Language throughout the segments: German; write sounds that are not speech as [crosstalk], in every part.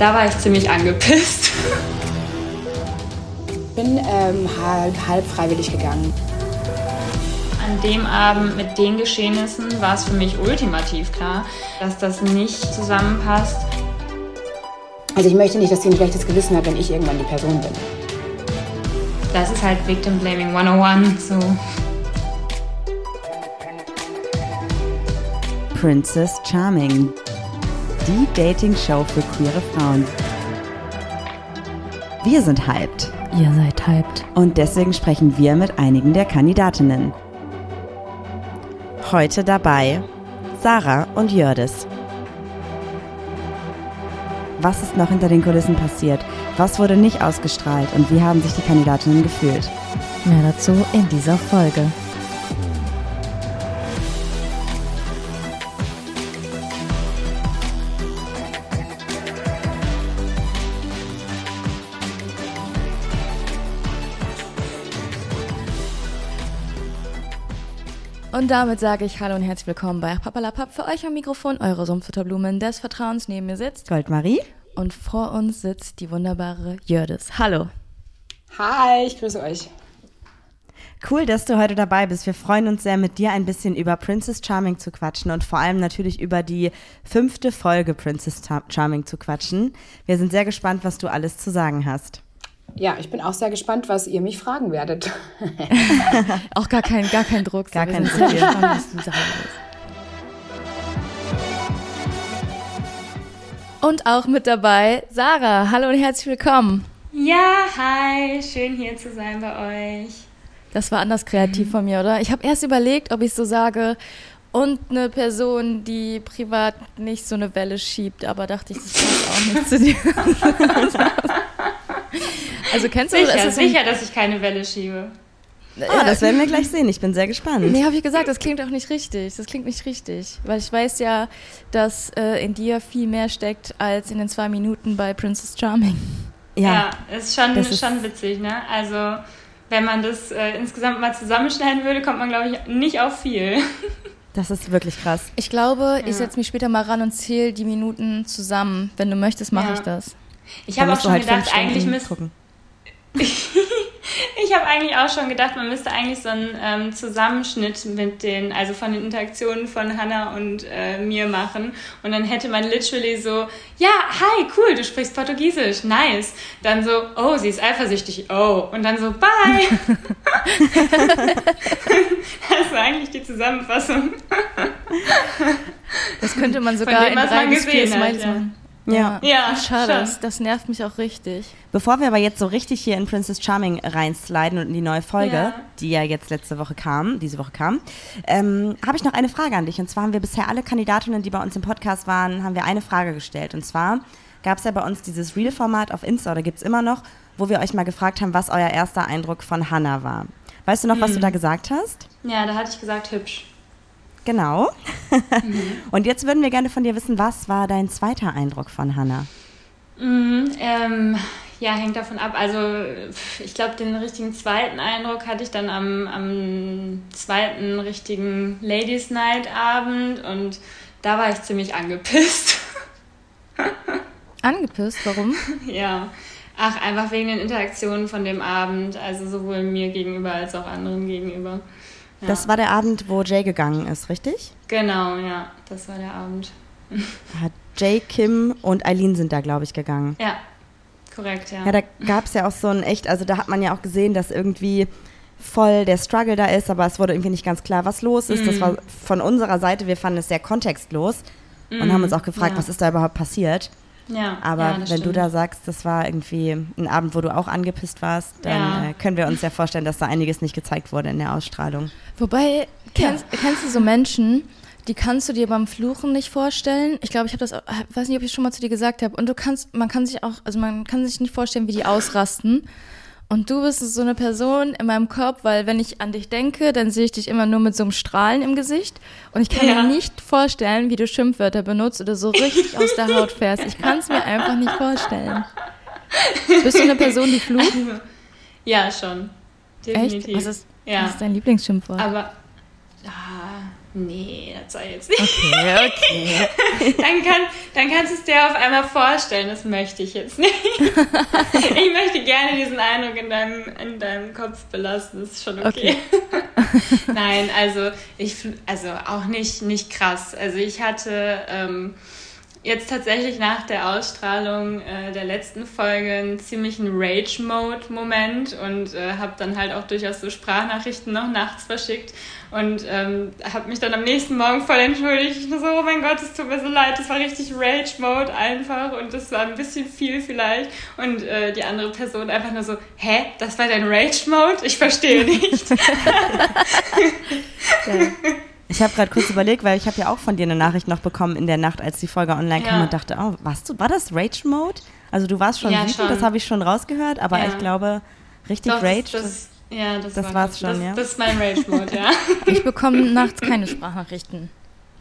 da war ich ziemlich angepisst. bin ähm, halb, halb freiwillig gegangen. An dem Abend mit den Geschehnissen war es für mich ultimativ klar, dass das nicht zusammenpasst. Also ich möchte nicht, dass sie ein schlechtes Gewissen hat, wenn ich irgendwann die Person bin. Das ist halt Victim Blaming 101, so. Princess Charming, die Dating-Show für queere Frauen. Wir sind hyped. Ihr seid hyped. Und deswegen sprechen wir mit einigen der Kandidatinnen. Heute dabei Sarah und Jördis. Was ist noch hinter den Kulissen passiert? Was wurde nicht ausgestrahlt und wie haben sich die Kandidatinnen gefühlt? Mehr dazu in dieser Folge. Und damit sage ich Hallo und herzlich willkommen bei Papalapap. Für euch am Mikrofon eure Sumpfutterblumen des Vertrauens. Neben mir sitzt Goldmarie. Und vor uns sitzt die wunderbare Jördis. Hallo. Hi, ich grüße euch. Cool, dass du heute dabei bist. Wir freuen uns sehr, mit dir ein bisschen über Princess Charming zu quatschen und vor allem natürlich über die fünfte Folge Princess Charming zu quatschen. Wir sind sehr gespannt, was du alles zu sagen hast. Ja, ich bin auch sehr gespannt, was ihr mich fragen werdet. [laughs] auch gar kein, gar kein Druck. Gar kein Druck. was du sagen Und auch mit dabei Sarah. Hallo und herzlich willkommen. Ja, hi, schön hier zu sein bei euch. Das war anders kreativ von mir, oder? Ich habe erst überlegt, ob ich so sage, und eine Person, die privat nicht so eine Welle schiebt, aber dachte ich, das passt auch nicht zu dir. [laughs] [laughs] Also kennst du sicher, das? sicher, dass ich keine Welle schiebe. Ah, das werden wir [laughs] gleich sehen. Ich bin sehr gespannt. Nee, habe ich gesagt, das klingt auch nicht richtig. Das klingt nicht richtig. Weil ich weiß ja, dass äh, in dir viel mehr steckt als in den zwei Minuten bei Princess Charming. Ja, ja ist schon, das ist schon witzig, ne? Also, wenn man das äh, insgesamt mal zusammenschneiden würde, kommt man, glaube ich, nicht auf viel. [laughs] Das ist wirklich krass. Ich glaube, ja. ich setze mich später mal ran und zähle die Minuten zusammen. Wenn du möchtest, mache ja. ich das. Ich habe auch schon halt gedacht, eigentlich müsste [laughs] ich habe eigentlich auch schon gedacht, man müsste eigentlich so einen ähm, Zusammenschnitt mit den, also von den Interaktionen von Hannah und äh, mir machen. Und dann hätte man literally so, ja, hi, cool, du sprichst Portugiesisch, nice. Dann so, oh, sie ist eifersüchtig, oh. Und dann so, bye. [laughs] das war eigentlich die Zusammenfassung. Das könnte man sogar dem, in drei bis vier Smiles machen. Ja, ja schade. Das, das, nervt mich auch richtig. Bevor wir aber jetzt so richtig hier in Princess Charming reinsliden und in die neue Folge, ja. die ja jetzt letzte Woche kam, diese Woche kam, ähm, habe ich noch eine Frage an dich. Und zwar haben wir bisher alle Kandidatinnen, die bei uns im Podcast waren, haben wir eine Frage gestellt. Und zwar gab es ja bei uns dieses Real-Format auf Insta, oder gibt es immer noch, wo wir euch mal gefragt haben, was euer erster Eindruck von Hannah war. Weißt du noch, was du mhm. da gesagt hast? Ja, da hatte ich gesagt, hübsch. Genau. [laughs] Mhm. Und jetzt würden wir gerne von dir wissen, was war dein zweiter Eindruck von Hannah? Mhm, ähm, ja, hängt davon ab. Also ich glaube, den richtigen zweiten Eindruck hatte ich dann am, am zweiten richtigen Ladies Night Abend und da war ich ziemlich angepisst. [laughs] angepisst? Warum? ja. Ach, einfach wegen den Interaktionen von dem Abend, also sowohl mir gegenüber als auch anderen gegenüber. Das war der Abend, wo Jay gegangen ist, richtig? Genau, ja, das war der Abend. Hat Jay, Kim und Eileen sind da, glaube ich, gegangen. Ja, korrekt, ja. Ja, da gab es ja auch so ein echt, also da hat man ja auch gesehen, dass irgendwie voll der Struggle da ist, aber es wurde irgendwie nicht ganz klar, was los ist. Mm. Das mhm. war von unserer Seite, wir fanden es sehr kontextlos mm. und haben uns auch gefragt, ja. was ist da überhaupt passiert. Ja, Aber ja, wenn stimmt. du da sagst, das war irgendwie ein Abend, wo du auch angepisst warst, dann ja. äh, können wir uns ja vorstellen, dass da einiges nicht gezeigt wurde in der Ausstrahlung. Wobei, kennst, kennst du so Menschen, die kannst du dir beim Fluchen nicht vorstellen. Ich glaube, ich habe das, weiß nicht, ob ich schon mal zu dir gesagt habe. Und du kannst, man kann sich auch, also man kann sich nicht vorstellen, wie die ausrasten. Und du bist so eine Person in meinem Kopf, weil wenn ich an dich denke, dann sehe ich dich immer nur mit so einem Strahlen im Gesicht. Und ich kann ja. mir nicht vorstellen, wie du Schimpfwörter benutzt oder so richtig aus der Haut fährst. Ich kann es mir einfach nicht vorstellen. Bist du eine Person, die flucht? Ja, schon. Definitiv. Echt? Was ist, ja. was ist dein Lieblingsschimpfwort? Aber, ah, Nee, das soll jetzt nicht. Okay, okay. [laughs] dann, kann, dann kannst du es dir auf einmal vorstellen, das möchte ich jetzt nicht. [laughs] ich möchte gerne diesen Eindruck in deinem, in deinem Kopf belassen, das ist schon okay. okay. [laughs] Nein, also ich, also auch nicht, nicht krass. Also ich hatte ähm, jetzt tatsächlich nach der Ausstrahlung äh, der letzten Folge einen ziemlichen Rage-Mode-Moment und äh, habe dann halt auch durchaus so Sprachnachrichten noch nachts verschickt und ähm, habe mich dann am nächsten Morgen voll entschuldigt. Ich so, oh mein Gott, es tut mir so leid, das war richtig Rage-Mode einfach und das war ein bisschen viel vielleicht. Und äh, die andere Person einfach nur so, hä, das war dein Rage-Mode? Ich verstehe nicht. [laughs] ja. [laughs] Ich habe gerade kurz überlegt, weil ich habe ja auch von dir eine Nachricht noch bekommen in der Nacht, als die Folge online kam ja. und dachte, oh, warst du, war das Rage Mode? Also du warst schon ja, wütend, schon. das habe ich schon rausgehört, aber ja. ich glaube, richtig Doch, Rage. Das, das, ja, das, das war es schon, das, ja. Das ist mein Rage Mode, ja. [laughs] ich bekomme nachts keine Sprachnachrichten.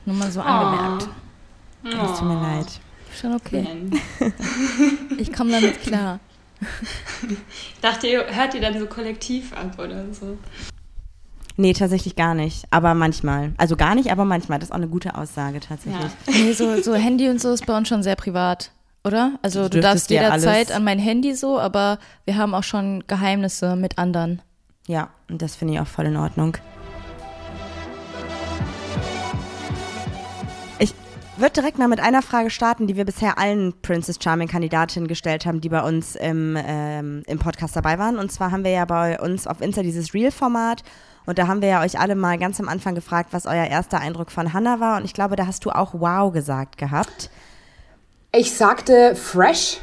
Nur mal so oh. angemerkt. Oh. Das tut mir leid. Schon okay. [laughs] ich komme damit klar. Ich [laughs] dachte, ihr hört ihr dann so kollektiv ab oder so? Nee, tatsächlich gar nicht. Aber manchmal. Also gar nicht, aber manchmal. Das ist auch eine gute Aussage tatsächlich. Ja. Nee, so, so Handy und so ist bei uns schon sehr privat, oder? Also du, du darfst jederzeit an mein Handy so, aber wir haben auch schon Geheimnisse mit anderen. Ja, und das finde ich auch voll in Ordnung. Ich würde direkt mal mit einer Frage starten, die wir bisher allen Princess Charming Kandidatinnen gestellt haben, die bei uns im, ähm, im Podcast dabei waren. Und zwar haben wir ja bei uns auf Insta dieses Real-Format und da haben wir ja euch alle mal ganz am Anfang gefragt, was euer erster Eindruck von Hannah war. Und ich glaube, da hast du auch wow gesagt gehabt. Ich sagte fresh.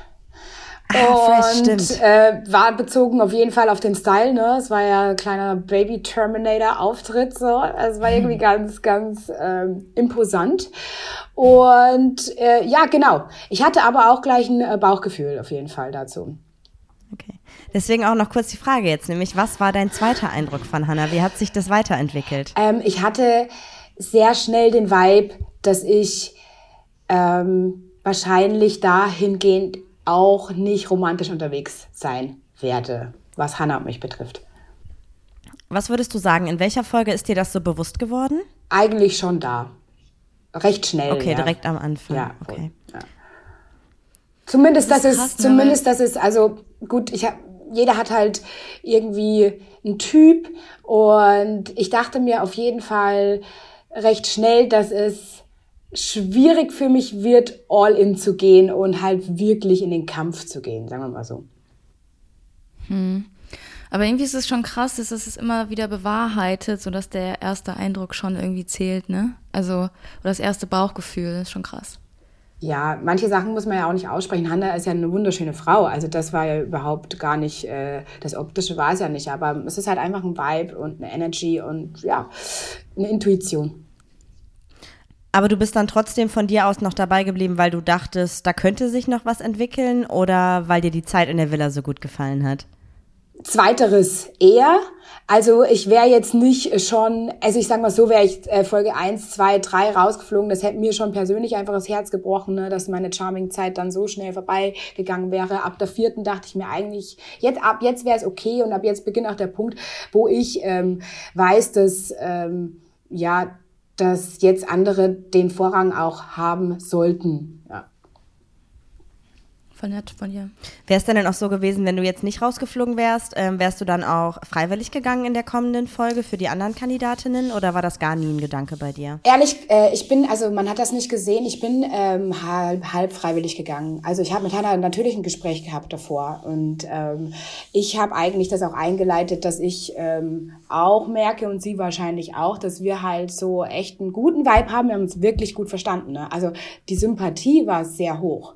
Ah, und fresh, äh, war bezogen auf jeden Fall auf den Style, ne? Es war ja ein kleiner Baby Terminator Auftritt, so. Es war irgendwie ganz, ganz ähm, imposant. Und äh, ja, genau. Ich hatte aber auch gleich ein äh, Bauchgefühl auf jeden Fall dazu. Deswegen auch noch kurz die Frage jetzt, nämlich was war dein zweiter Eindruck von Hannah? Wie hat sich das weiterentwickelt? Ähm, ich hatte sehr schnell den Vibe, dass ich ähm, wahrscheinlich dahingehend auch nicht romantisch unterwegs sein werde, was Hannah mich betrifft. Was würdest du sagen, in welcher Folge ist dir das so bewusst geworden? Eigentlich schon da. Recht schnell. Okay, ja. direkt am Anfang. Ja, okay. Ja. Zumindest, das, das ist, ne, zumindest, das ist, also gut, ich habe jeder hat halt irgendwie einen Typ und ich dachte mir auf jeden Fall recht schnell, dass es schwierig für mich wird, all in zu gehen und halt wirklich in den Kampf zu gehen, sagen wir mal so. Hm. Aber irgendwie ist es schon krass, dass es immer wieder bewahrheitet, sodass der erste Eindruck schon irgendwie zählt, ne? Also, oder das erste Bauchgefühl, ist schon krass. Ja, manche Sachen muss man ja auch nicht aussprechen. Hanna ist ja eine wunderschöne Frau. Also das war ja überhaupt gar nicht, äh, das Optische war es ja nicht. Aber es ist halt einfach ein Vibe und eine Energy und ja, eine Intuition. Aber du bist dann trotzdem von dir aus noch dabei geblieben, weil du dachtest, da könnte sich noch was entwickeln oder weil dir die Zeit in der Villa so gut gefallen hat? Zweiteres eher. Also ich wäre jetzt nicht schon, also ich sag mal so, wäre ich äh, Folge 1, 2, 3 rausgeflogen, das hätte mir schon persönlich einfach das Herz gebrochen, ne, dass meine Charming-Zeit dann so schnell vorbeigegangen wäre. Ab der vierten dachte ich mir eigentlich, jetzt ab jetzt wäre es okay und ab jetzt beginnt auch der Punkt, wo ich ähm, weiß, dass ähm, ja, dass jetzt andere den Vorrang auch haben sollten. Ja. Voll nett von dir. Wäre es denn dann auch so gewesen, wenn du jetzt nicht rausgeflogen wärst, ähm, wärst du dann auch freiwillig gegangen in der kommenden Folge für die anderen Kandidatinnen oder war das gar nie ein Gedanke bei dir? Ehrlich, äh, ich bin, also man hat das nicht gesehen, ich bin ähm, halb, halb freiwillig gegangen. Also ich habe mit Hannah natürlich ein Gespräch gehabt davor und ähm, ich habe eigentlich das auch eingeleitet, dass ich ähm, auch merke und sie wahrscheinlich auch, dass wir halt so echt einen guten Vibe haben. Wir haben uns wirklich gut verstanden. Ne? Also die Sympathie war sehr hoch.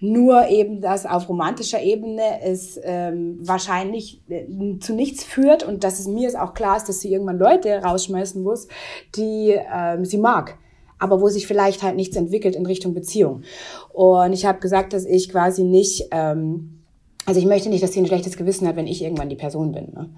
Nur eben das auf romantischer Ebene es ähm, wahrscheinlich äh, zu nichts führt und dass es mir ist auch klar ist, dass sie irgendwann Leute rausschmeißen muss, die ähm, sie mag aber wo sich vielleicht halt nichts entwickelt in Richtung Beziehung. Und ich habe gesagt, dass ich quasi nicht, ähm, also ich möchte nicht, dass sie ein schlechtes Gewissen hat, wenn ich irgendwann die Person bin. Ne?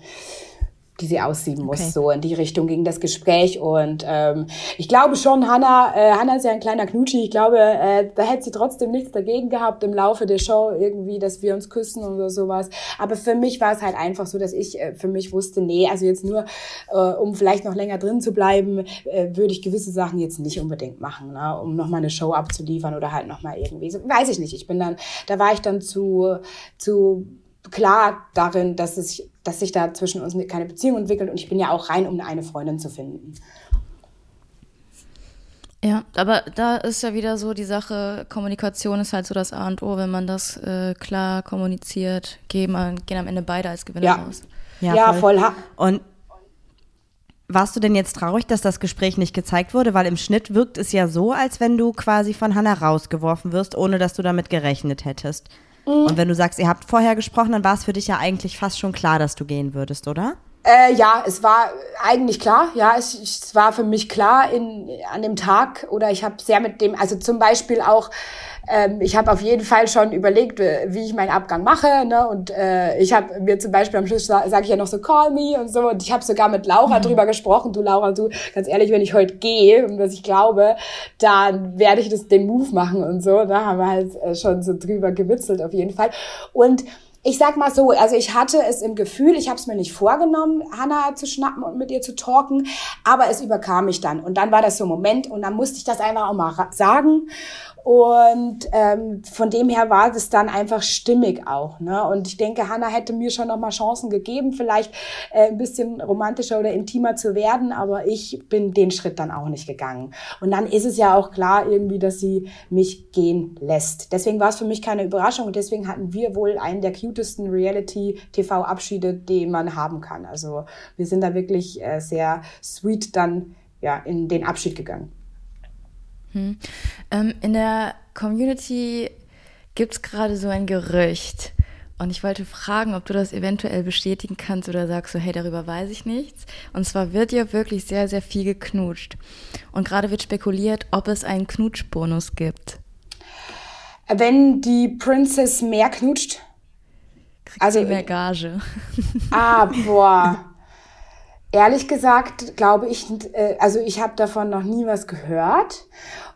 Die sie aussieben muss. Okay. So in die Richtung ging das Gespräch. Und ähm, ich glaube schon, Hannah, äh, Hannah ist ja ein kleiner Knutschi. Ich glaube, äh, da hätte sie trotzdem nichts dagegen gehabt im Laufe der Show irgendwie, dass wir uns küssen oder sowas. Aber für mich war es halt einfach so, dass ich äh, für mich wusste, nee, also jetzt nur, äh, um vielleicht noch länger drin zu bleiben, äh, würde ich gewisse Sachen jetzt nicht unbedingt machen, ne? um nochmal eine Show abzuliefern oder halt nochmal irgendwie. So, weiß ich nicht. Ich bin dann, da war ich dann zu, zu klar darin, dass, es, dass sich da zwischen uns keine Beziehung entwickelt und ich bin ja auch rein, um eine Freundin zu finden. Ja, aber da ist ja wieder so die Sache, Kommunikation ist halt so das A und O, wenn man das äh, klar kommuniziert, gehen, gehen am Ende beide als Gewinner ja. raus. Ja, ja voll. voll. Und warst du denn jetzt traurig, dass das Gespräch nicht gezeigt wurde? Weil im Schnitt wirkt es ja so, als wenn du quasi von Hannah rausgeworfen wirst, ohne dass du damit gerechnet hättest. Mhm. Und wenn du sagst, ihr habt vorher gesprochen, dann war es für dich ja eigentlich fast schon klar, dass du gehen würdest, oder? Äh, ja, es war eigentlich klar. Ja, es, es war für mich klar in, an dem Tag oder ich habe sehr mit dem, also zum Beispiel auch ähm, ich habe auf jeden Fall schon überlegt, wie ich meinen Abgang mache. Ne? Und äh, ich habe mir zum Beispiel am Schluss sage ich ja noch so Call me und so. Und ich habe sogar mit Laura mhm. drüber gesprochen. Du Laura, du ganz ehrlich, wenn ich heute gehe und was ich glaube, dann werde ich das den Move machen und so. Da haben wir halt äh, schon so drüber gewitzelt auf jeden Fall. Und ich sag mal so, also ich hatte es im Gefühl, ich habe es mir nicht vorgenommen, Hannah zu schnappen und mit ihr zu talken, aber es überkam mich dann. Und dann war das so ein Moment und dann musste ich das einfach auch mal sagen. Und ähm, von dem her war das dann einfach stimmig auch. Ne? Und ich denke, Hannah hätte mir schon noch mal Chancen gegeben, vielleicht äh, ein bisschen romantischer oder intimer zu werden, aber ich bin den Schritt dann auch nicht gegangen. Und dann ist es ja auch klar irgendwie, dass sie mich gehen lässt. Deswegen war es für mich keine Überraschung und deswegen hatten wir wohl einen der cutesten Reality-TV-Abschiede, den man haben kann. Also wir sind da wirklich äh, sehr sweet dann ja in den Abschied gegangen. Hm. Ähm, in der Community gibt es gerade so ein Gerücht. Und ich wollte fragen, ob du das eventuell bestätigen kannst oder sagst so, hey, darüber weiß ich nichts. Und zwar wird ja wirklich sehr, sehr viel geknutscht. Und gerade wird spekuliert, ob es einen Knutschbonus gibt. Wenn die Princess mehr knutscht? Kriegt also sie mehr Gage. Ah, boah. [laughs] Ehrlich gesagt, glaube ich, äh, also ich habe davon noch nie was gehört.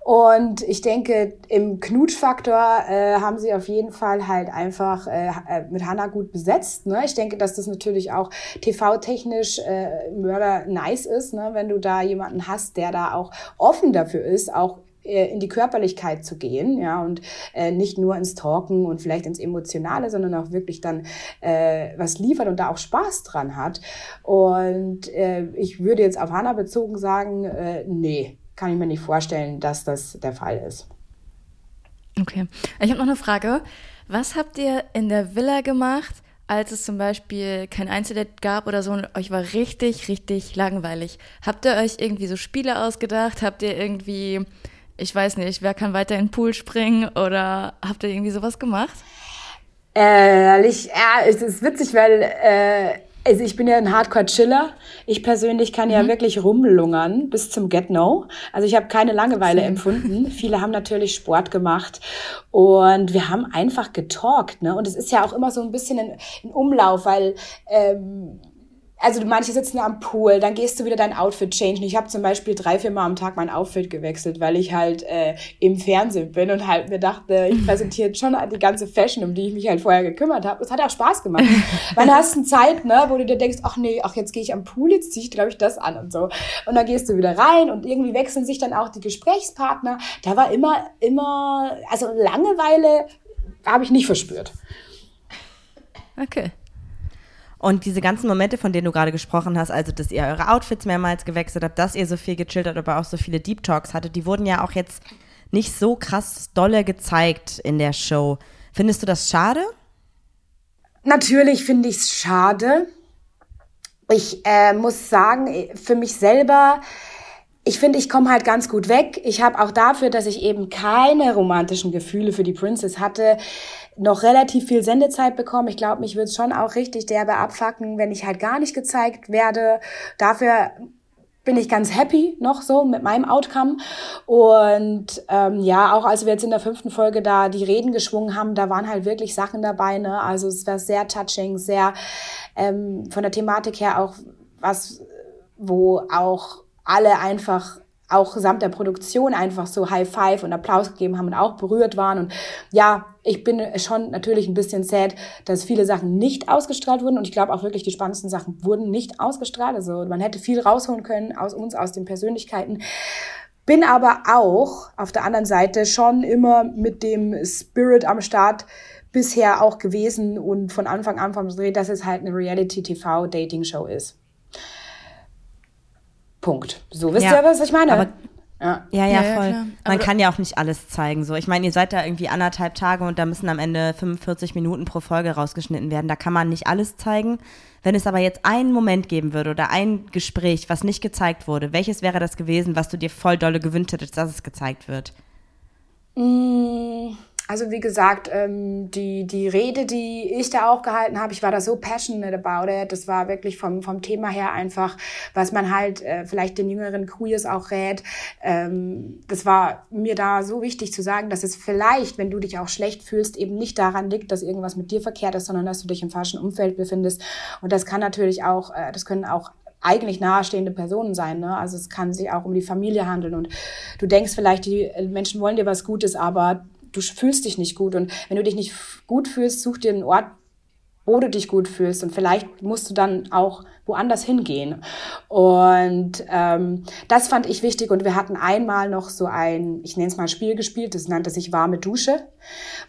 Und ich denke, im Knutschfaktor äh, haben sie auf jeden Fall halt einfach äh, äh mit Hannah gut besetzt. Ne? Ich denke, dass das natürlich auch TV-technisch äh, Mörder nice ist, ne? wenn du da jemanden hast, der da auch offen dafür ist, auch in die Körperlichkeit zu gehen, ja, und äh, nicht nur ins Talken und vielleicht ins Emotionale, sondern auch wirklich dann äh, was liefert und da auch Spaß dran hat. Und äh, ich würde jetzt auf Hannah bezogen sagen, äh, nee, kann ich mir nicht vorstellen, dass das der Fall ist. Okay. Ich habe noch eine Frage. Was habt ihr in der Villa gemacht, als es zum Beispiel kein Einzeldate gab oder so und euch war richtig, richtig langweilig? Habt ihr euch irgendwie so Spiele ausgedacht? Habt ihr irgendwie ich weiß nicht, wer kann weiter in den Pool springen oder habt ihr irgendwie sowas gemacht? Ehrlich, ja, es ist witzig, weil äh, also ich bin ja ein Hardcore-Chiller. Ich persönlich kann mhm. ja wirklich rumlungern bis zum Get-No. Also ich habe keine Langeweile empfunden. Viele haben natürlich Sport gemacht und wir haben einfach getalkt. Ne? Und es ist ja auch immer so ein bisschen ein, ein Umlauf, weil ähm, also manche sitzen am Pool, dann gehst du wieder dein Outfit changen. Ich habe zum Beispiel drei, vier Mal am Tag mein Outfit gewechselt, weil ich halt äh, im Fernsehen bin und halt mir dachte, ich präsentiere schon die ganze Fashion, um die ich mich halt vorher gekümmert habe. Es hat auch Spaß gemacht. [laughs] Man hast eine Zeit, ne, wo du dir denkst, ach nee, ach jetzt gehe ich am Pool, jetzt ziehe ich glaube ich das an und so. Und dann gehst du wieder rein und irgendwie wechseln sich dann auch die Gesprächspartner. Da war immer, immer, also Langeweile habe ich nicht verspürt. Okay. Und diese ganzen Momente, von denen du gerade gesprochen hast, also dass ihr eure Outfits mehrmals gewechselt habt, dass ihr so viel gechillt habt, aber auch so viele Deep Talks hattet, die wurden ja auch jetzt nicht so krass dolle gezeigt in der Show. Findest du das schade? Natürlich finde ich es schade. Ich äh, muss sagen, für mich selber, ich finde, ich komme halt ganz gut weg. Ich habe auch dafür, dass ich eben keine romantischen Gefühle für die Princess hatte, noch relativ viel Sendezeit bekommen. Ich glaube, mich wird schon auch richtig derbe abfacken, wenn ich halt gar nicht gezeigt werde. Dafür bin ich ganz happy noch so mit meinem Outcome. Und ähm, ja, auch als wir jetzt in der fünften Folge da die Reden geschwungen haben, da waren halt wirklich Sachen dabei. Ne? Also es war sehr touching, sehr ähm, von der Thematik her auch was, wo auch alle einfach auch samt der Produktion einfach so High Five und Applaus gegeben haben und auch berührt waren. Und ja, ich bin schon natürlich ein bisschen sad, dass viele Sachen nicht ausgestrahlt wurden. Und ich glaube auch wirklich, die spannendsten Sachen wurden nicht ausgestrahlt. Also man hätte viel rausholen können aus uns, aus den Persönlichkeiten. Bin aber auch auf der anderen Seite schon immer mit dem Spirit am Start bisher auch gewesen und von Anfang an vom Dreh, dass es halt eine Reality-TV-Dating-Show ist. Punkt. So wisst ja, ihr, was ich meine? Aber ja, ja, ja, voll. Ja, Man kann ja auch nicht alles zeigen. So, ich meine, ihr seid da irgendwie anderthalb Tage und da müssen am Ende 45 Minuten pro Folge rausgeschnitten werden. Da kann man nicht alles zeigen. Wenn es aber jetzt einen Moment geben würde oder ein Gespräch, was nicht gezeigt wurde, welches wäre das gewesen, was du dir voll dolle gewünscht hättest, dass es gezeigt wird? Mmh. Also wie gesagt, ähm, die, die Rede, die ich da auch gehalten habe, ich war da so passionate about it. Das war wirklich vom, vom Thema her einfach, was man halt äh, vielleicht den jüngeren Queers auch rät. Ähm, das war mir da so wichtig zu sagen, dass es vielleicht, wenn du dich auch schlecht fühlst, eben nicht daran liegt, dass irgendwas mit dir verkehrt ist, sondern dass du dich im falschen Umfeld befindest. Und das kann natürlich auch, äh, das können auch eigentlich nahestehende Personen sein. Ne? Also es kann sich auch um die Familie handeln und du denkst vielleicht, die Menschen wollen dir was Gutes, aber du fühlst dich nicht gut. Und wenn du dich nicht gut fühlst, such dir einen Ort, wo du dich gut fühlst. Und vielleicht musst du dann auch woanders hingehen. Und ähm, das fand ich wichtig. Und wir hatten einmal noch so ein, ich nenne es mal Spiel gespielt, das nannte sich warme Dusche,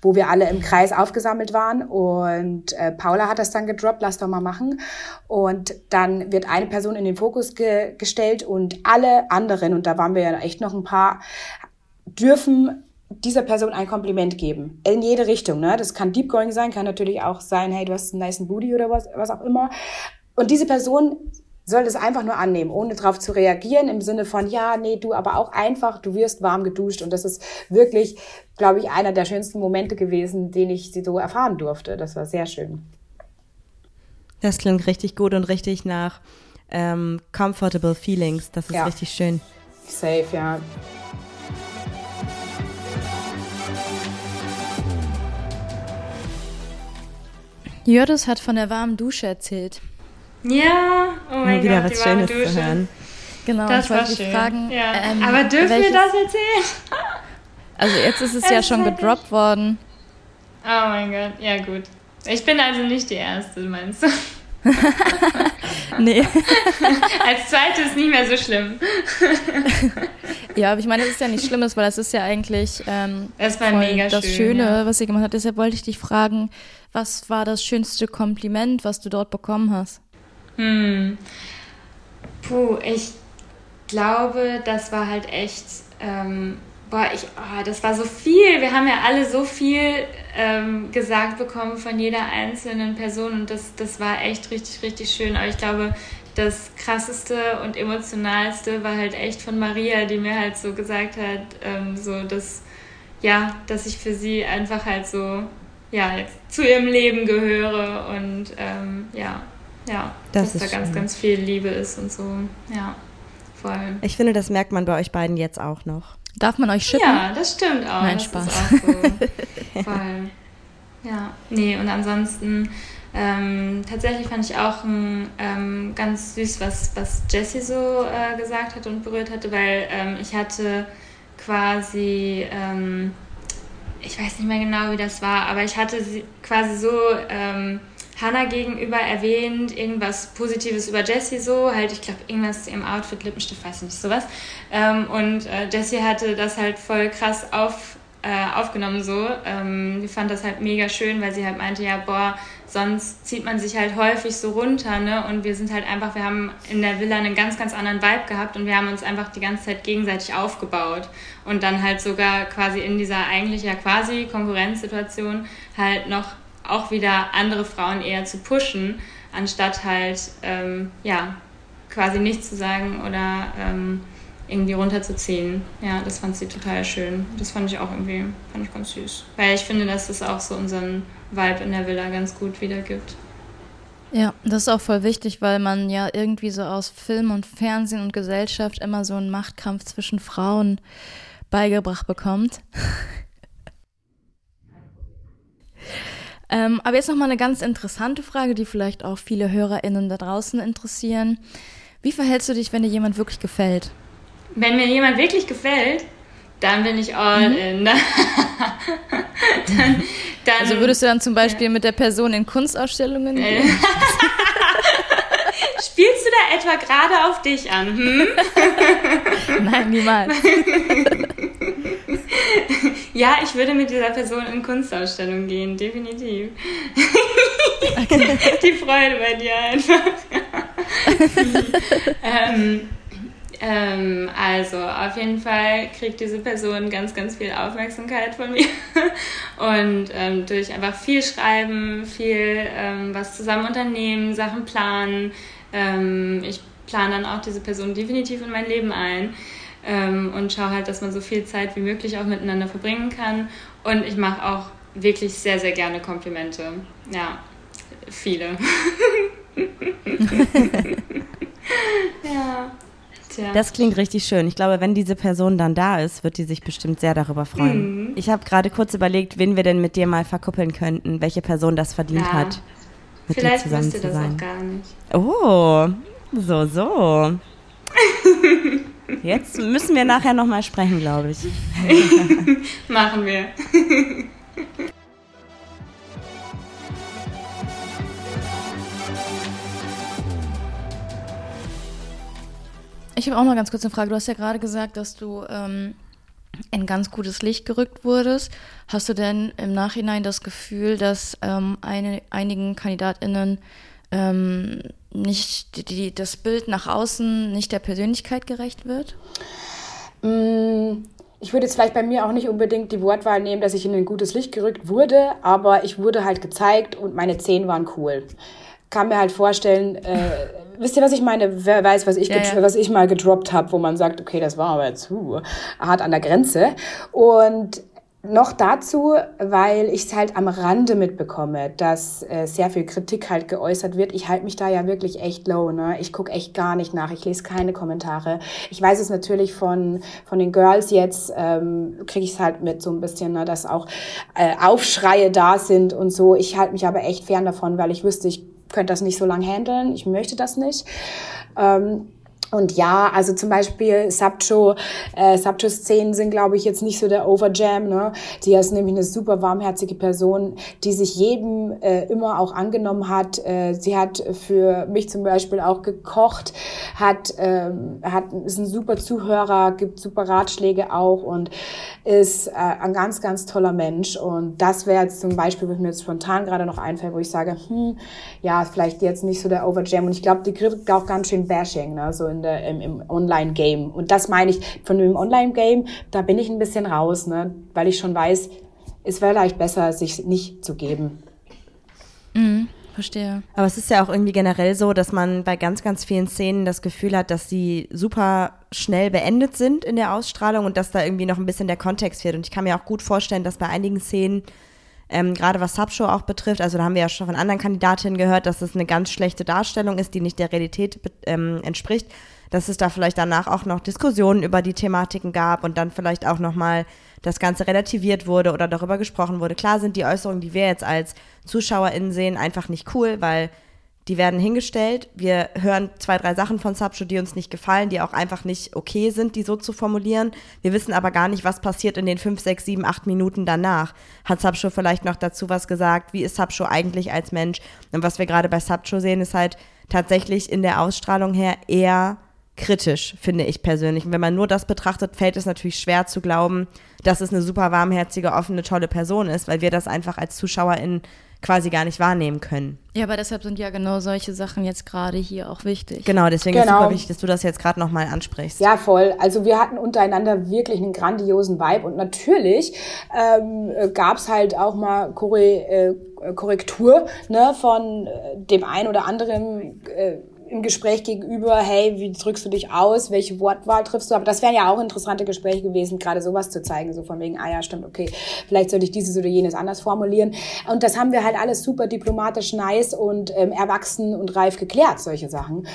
wo wir alle im Kreis aufgesammelt waren. Und äh, Paula hat das dann gedroppt, lass doch mal machen. Und dann wird eine Person in den Fokus ge gestellt und alle anderen, und da waren wir ja echt noch ein paar, dürfen dieser Person ein Kompliment geben. In jede Richtung, ne? Das kann deepgoing sein, kann natürlich auch sein, hey, du hast einen nice Booty oder was, was auch immer. Und diese Person soll das einfach nur annehmen, ohne darauf zu reagieren, im Sinne von, ja, nee, du, aber auch einfach, du wirst warm geduscht. Und das ist wirklich, glaube ich, einer der schönsten Momente gewesen, den ich so erfahren durfte. Das war sehr schön. Das klingt richtig gut und richtig nach ähm, comfortable feelings. Das ist ja. richtig schön. Safe, ja. Jördis hat von der warmen Dusche erzählt. Ja, oh mein wieder Gott, was Schönes Dusche. zu hören. Genau, das ich wollte dich fragen. Ja. Ähm, Aber dürfen welches, wir das erzählen? [laughs] Also jetzt ist es es ja schon gedroppt worden. Oh mein Gott, ja gut. Ich bin also nicht die Erste, meinst du? [laughs] nee. [laughs] Als zweite ist nicht mehr so schlimm. Ja, aber ich meine, das ist ja nicht schlimm, weil das ist ja eigentlich ähm, das, das schön, Schöne, ja. was sie gemacht hat. Deshalb wollte ich dich fragen, was war das schönste Kompliment, was du dort bekommen hast? Hm. Puh, ich glaube, das war halt echt ähm, boah, ich, oh, das war so viel. Wir haben ja alle so viel ähm, gesagt bekommen von jeder einzelnen Person und das, das war echt richtig, richtig schön. Aber ich glaube, das krasseste und emotionalste war halt echt von Maria, die mir halt so gesagt hat, ähm, so dass, ja, dass ich für sie einfach halt so, ja, jetzt zu ihrem Leben gehöre und ähm, ja, ja, das dass da ganz, ganz viel Liebe ist und so, ja, voll. Ich finde, das merkt man bei euch beiden jetzt auch noch. Darf man euch schippen? Ja, das stimmt auch. Nein, das Spaß. Ist auch so [laughs] voll. Ja, nee, und ansonsten ähm, tatsächlich fand ich auch ein, ähm, ganz süß, was, was Jessie so äh, gesagt hat und berührt hatte, weil ähm, ich hatte quasi, ähm, ich weiß nicht mehr genau, wie das war, aber ich hatte quasi so ähm, Hannah gegenüber erwähnt, irgendwas Positives über Jessie so, halt, ich glaube, irgendwas ihrem Outfit, Lippenstift, weiß nicht, sowas. Ähm, und äh, Jessie hatte das halt voll krass auf, äh, aufgenommen so. Ähm, die fand das halt mega schön, weil sie halt meinte, ja, boah, sonst zieht man sich halt häufig so runter, ne? Und wir sind halt einfach, wir haben in der Villa einen ganz, ganz anderen Vibe gehabt und wir haben uns einfach die ganze Zeit gegenseitig aufgebaut. Und dann halt sogar quasi in dieser eigentlich ja quasi Konkurrenzsituation halt noch auch wieder andere Frauen eher zu pushen, anstatt halt, ähm, ja, quasi nichts zu sagen oder ähm, irgendwie runterzuziehen. Ja, das fand sie total schön. Das fand ich auch irgendwie, fand ich ganz süß. Weil ich finde, dass das auch so unseren Vibe in der Villa ganz gut wiedergibt. Ja, das ist auch voll wichtig, weil man ja irgendwie so aus Film und Fernsehen und Gesellschaft immer so einen Machtkampf zwischen Frauen beigebracht bekommt. Ähm, aber jetzt nochmal eine ganz interessante Frage, die vielleicht auch viele HörerInnen da draußen interessieren. Wie verhältst du dich, wenn dir jemand wirklich gefällt? Wenn mir jemand wirklich gefällt, dann bin ich all mhm. in. [laughs] dann, dann, also würdest du dann zum Beispiel ja. mit der Person in Kunstausstellungen gehen? [laughs] Spielst du da etwa gerade auf dich an? Hm? [laughs] Nein, niemals. ja, ich würde mit dieser Person in Kunstausstellungen gehen, definitiv. Die Freude bei dir einfach. ähm, ähm, also auf jeden Fall kriegt diese Person ganz, ganz viel Aufmerksamkeit von mir [laughs] und ähm, durch einfach viel Schreiben, viel ähm, was zusammen unternehmen, Sachen planen. Ähm, ich plane dann auch diese Person definitiv in mein Leben ein ähm, und schaue halt, dass man so viel Zeit wie möglich auch miteinander verbringen kann. Und ich mache auch wirklich sehr, sehr gerne Komplimente. Ja, viele. [laughs] ja. Tja. Das klingt richtig schön. Ich glaube, wenn diese Person dann da ist, wird die sich bestimmt sehr darüber freuen. Mhm. Ich habe gerade kurz überlegt, wen wir denn mit dir mal verkuppeln könnten, welche Person das verdient ja. hat. Mit Vielleicht dir zusammen zu sein. das auch gar nicht. Oh, so, so. [laughs] Jetzt müssen wir nachher nochmal sprechen, glaube ich. [laughs] Machen wir. [laughs] Ich habe auch noch ganz kurz eine Frage. Du hast ja gerade gesagt, dass du ähm, in ganz gutes Licht gerückt wurdest. Hast du denn im Nachhinein das Gefühl, dass ähm, eine, einigen KandidatInnen ähm, nicht die, das Bild nach außen nicht der Persönlichkeit gerecht wird? Mm, ich würde jetzt vielleicht bei mir auch nicht unbedingt die Wortwahl nehmen, dass ich in ein gutes Licht gerückt wurde, aber ich wurde halt gezeigt und meine Zehen waren cool. Kann mir halt vorstellen, äh, wisst ihr, was ich meine? Wer weiß, was ich, ja, ja. Was ich mal gedroppt habe, wo man sagt, okay, das war aber zu hart an der Grenze. Und noch dazu, weil ich es halt am Rande mitbekomme, dass äh, sehr viel Kritik halt geäußert wird. Ich halte mich da ja wirklich echt low. Ne? Ich gucke echt gar nicht nach. Ich lese keine Kommentare. Ich weiß es natürlich von, von den Girls jetzt, ähm, kriege ich es halt mit so ein bisschen, ne, dass auch äh, Aufschreie da sind und so. Ich halte mich aber echt fern davon, weil ich wüsste, ich könnte das nicht so lange handeln, ich möchte das nicht. Ähm, und ja, also zum Beispiel Sabcho, äh, Sabcho-Szenen sind, glaube ich, jetzt nicht so der Overjam. Ne? Die ist nämlich eine super warmherzige Person, die sich jedem äh, immer auch angenommen hat. Äh, sie hat für mich zum Beispiel auch gekocht, hat, ähm, hat ist ein super Zuhörer, gibt super Ratschläge auch und ist äh, ein ganz, ganz toller Mensch. Und das wäre jetzt zum Beispiel, was mir jetzt spontan gerade noch einfällt, wo ich sage, hm, ja, vielleicht jetzt nicht so der Overjam. Und ich glaube, die kriegt auch ganz schön Bashing, ne? so in der, im, im Online-Game. Und das meine ich von dem Online-Game, da bin ich ein bisschen raus, ne? weil ich schon weiß, es wäre vielleicht besser, sich nicht zu geben. Mhm. Verstehe. Aber es ist ja auch irgendwie generell so, dass man bei ganz, ganz vielen Szenen das Gefühl hat, dass sie super schnell beendet sind in der Ausstrahlung und dass da irgendwie noch ein bisschen der Kontext fehlt. Und ich kann mir auch gut vorstellen, dass bei einigen Szenen, ähm, gerade was Subshow auch betrifft, also da haben wir ja schon von anderen Kandidatinnen gehört, dass es eine ganz schlechte Darstellung ist, die nicht der Realität ähm, entspricht, dass es da vielleicht danach auch noch Diskussionen über die Thematiken gab und dann vielleicht auch nochmal das Ganze relativiert wurde oder darüber gesprochen wurde. Klar sind die Äußerungen, die wir jetzt als ZuschauerInnen sehen, einfach nicht cool, weil die werden hingestellt. Wir hören zwei, drei Sachen von Subshow, die uns nicht gefallen, die auch einfach nicht okay sind, die so zu formulieren. Wir wissen aber gar nicht, was passiert in den fünf, sechs, sieben, acht Minuten danach. Hat Subshow vielleicht noch dazu was gesagt? Wie ist Subshow eigentlich als Mensch? Und was wir gerade bei Subshow sehen, ist halt tatsächlich in der Ausstrahlung her eher kritisch, finde ich persönlich. Und wenn man nur das betrachtet, fällt es natürlich schwer zu glauben, dass es eine super warmherzige, offene, tolle Person ist, weil wir das einfach als ZuschauerInnen quasi gar nicht wahrnehmen können. Ja, aber deshalb sind ja genau solche Sachen jetzt gerade hier auch wichtig. Genau, deswegen genau. ist es super wichtig, dass du das jetzt gerade nochmal ansprichst. Ja, voll. Also wir hatten untereinander wirklich einen grandiosen Vibe und natürlich ähm, gab es halt auch mal Korre äh, Korrektur ne, von äh, dem einen oder anderen äh, im Gespräch gegenüber, hey, wie drückst du dich aus, welche Wortwahl triffst du? Aber das wären ja auch interessante Gespräche gewesen, gerade sowas zu zeigen, so von wegen, ah ja, stimmt, okay, vielleicht sollte ich dieses oder jenes anders formulieren. Und das haben wir halt alles super diplomatisch, nice und ähm, erwachsen und reif geklärt, solche Sachen.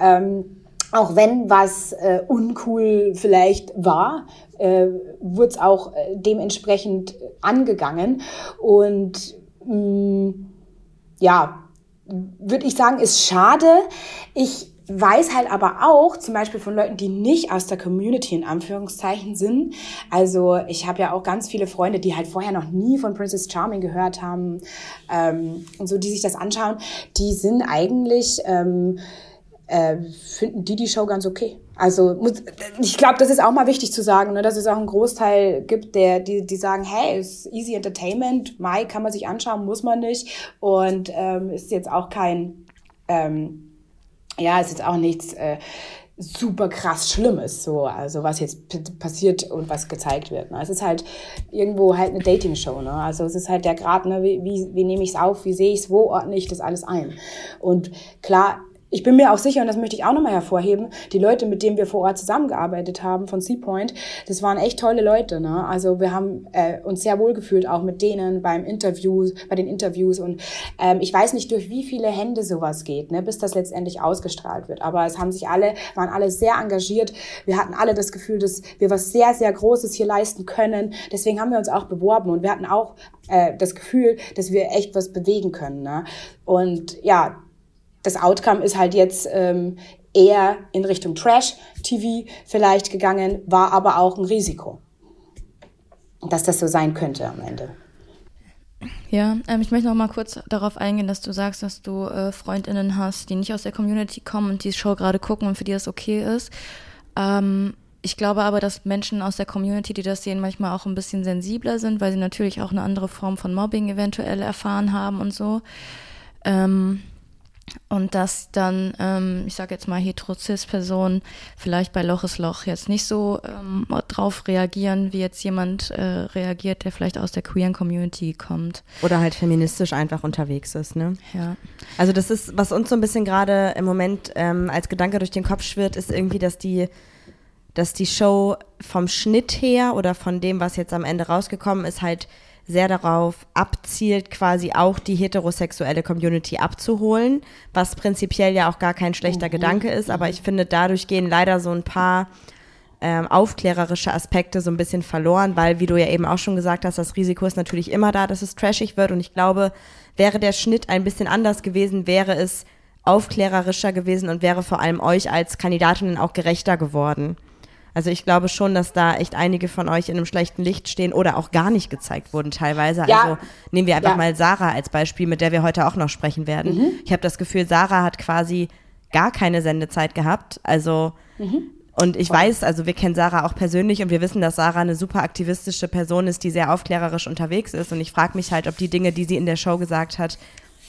Ähm, auch wenn was äh, uncool vielleicht war, äh, wurde es auch äh, dementsprechend angegangen. Und mh, mm, ja, würde ich sagen, ist schade. Ich weiß halt aber auch, zum Beispiel von Leuten, die nicht aus der Community in Anführungszeichen sind. Also ich habe ja auch ganz viele Freunde, die halt vorher noch nie von Princess Charming gehört haben ähm, und so, die sich das anschauen. Die sind eigentlich ähm, äh, finden die die Show ganz okay. Also muss, ich glaube, das ist auch mal wichtig zu sagen, ne, dass es auch einen Großteil gibt, der die die sagen, hey, ist easy Entertainment, Mai kann man sich anschauen, muss man nicht und ähm, ist jetzt auch kein ähm, ja, ist jetzt auch nichts äh, super krass Schlimmes, so, also was jetzt passiert und was gezeigt wird. Ne? Es ist halt irgendwo halt eine Dating-Show, ne? Also es ist halt der Grad, ne, wie, wie, wie nehme ich es auf, wie sehe ich es, wo ordne ich das alles ein. Und klar, ich bin mir auch sicher, und das möchte ich auch nochmal hervorheben, die Leute, mit denen wir vor Ort zusammengearbeitet haben von Seapoint, das waren echt tolle Leute. Ne? Also wir haben äh, uns sehr wohl gefühlt, auch mit denen beim Interview, bei den Interviews. Und ähm, ich weiß nicht, durch wie viele Hände sowas geht, ne, bis das letztendlich ausgestrahlt wird. Aber es haben sich alle, waren alle sehr engagiert. Wir hatten alle das Gefühl, dass wir was sehr, sehr Großes hier leisten können. Deswegen haben wir uns auch beworben und wir hatten auch äh, das Gefühl, dass wir echt was bewegen können. Ne? Und ja, das Outcome ist halt jetzt ähm, eher in Richtung Trash-TV vielleicht gegangen, war aber auch ein Risiko, dass das so sein könnte am Ende. Ja, ähm, ich möchte noch mal kurz darauf eingehen, dass du sagst, dass du äh, Freundinnen hast, die nicht aus der Community kommen und die Show gerade gucken und für die das okay ist. Ähm, ich glaube aber, dass Menschen aus der Community, die das sehen, manchmal auch ein bisschen sensibler sind, weil sie natürlich auch eine andere Form von Mobbing eventuell erfahren haben und so. Ähm, und dass dann, ähm, ich sage jetzt mal, Heterozis-Personen vielleicht bei Loches Loch jetzt nicht so ähm, drauf reagieren, wie jetzt jemand äh, reagiert, der vielleicht aus der queeren Community kommt. Oder halt feministisch einfach unterwegs ist, ne? Ja. Also das ist, was uns so ein bisschen gerade im Moment ähm, als Gedanke durch den Kopf schwirrt, ist irgendwie, dass die dass die Show vom Schnitt her oder von dem, was jetzt am Ende rausgekommen ist, halt sehr darauf abzielt, quasi auch die heterosexuelle Community abzuholen, was prinzipiell ja auch gar kein schlechter mhm. Gedanke ist, aber ich finde, dadurch gehen leider so ein paar ähm, aufklärerische Aspekte so ein bisschen verloren, weil, wie du ja eben auch schon gesagt hast, das Risiko ist natürlich immer da, dass es trashig wird und ich glaube, wäre der Schnitt ein bisschen anders gewesen, wäre es aufklärerischer gewesen und wäre vor allem euch als Kandidatinnen auch gerechter geworden. Also ich glaube schon, dass da echt einige von euch in einem schlechten Licht stehen oder auch gar nicht gezeigt wurden teilweise. Ja. Also nehmen wir einfach ja. mal Sarah als Beispiel, mit der wir heute auch noch sprechen werden. Mhm. Ich habe das Gefühl, Sarah hat quasi gar keine Sendezeit gehabt. Also mhm. Und ich weiß, also wir kennen Sarah auch persönlich und wir wissen, dass Sarah eine super aktivistische Person ist, die sehr aufklärerisch unterwegs ist. Und ich frage mich halt, ob die Dinge, die sie in der Show gesagt hat,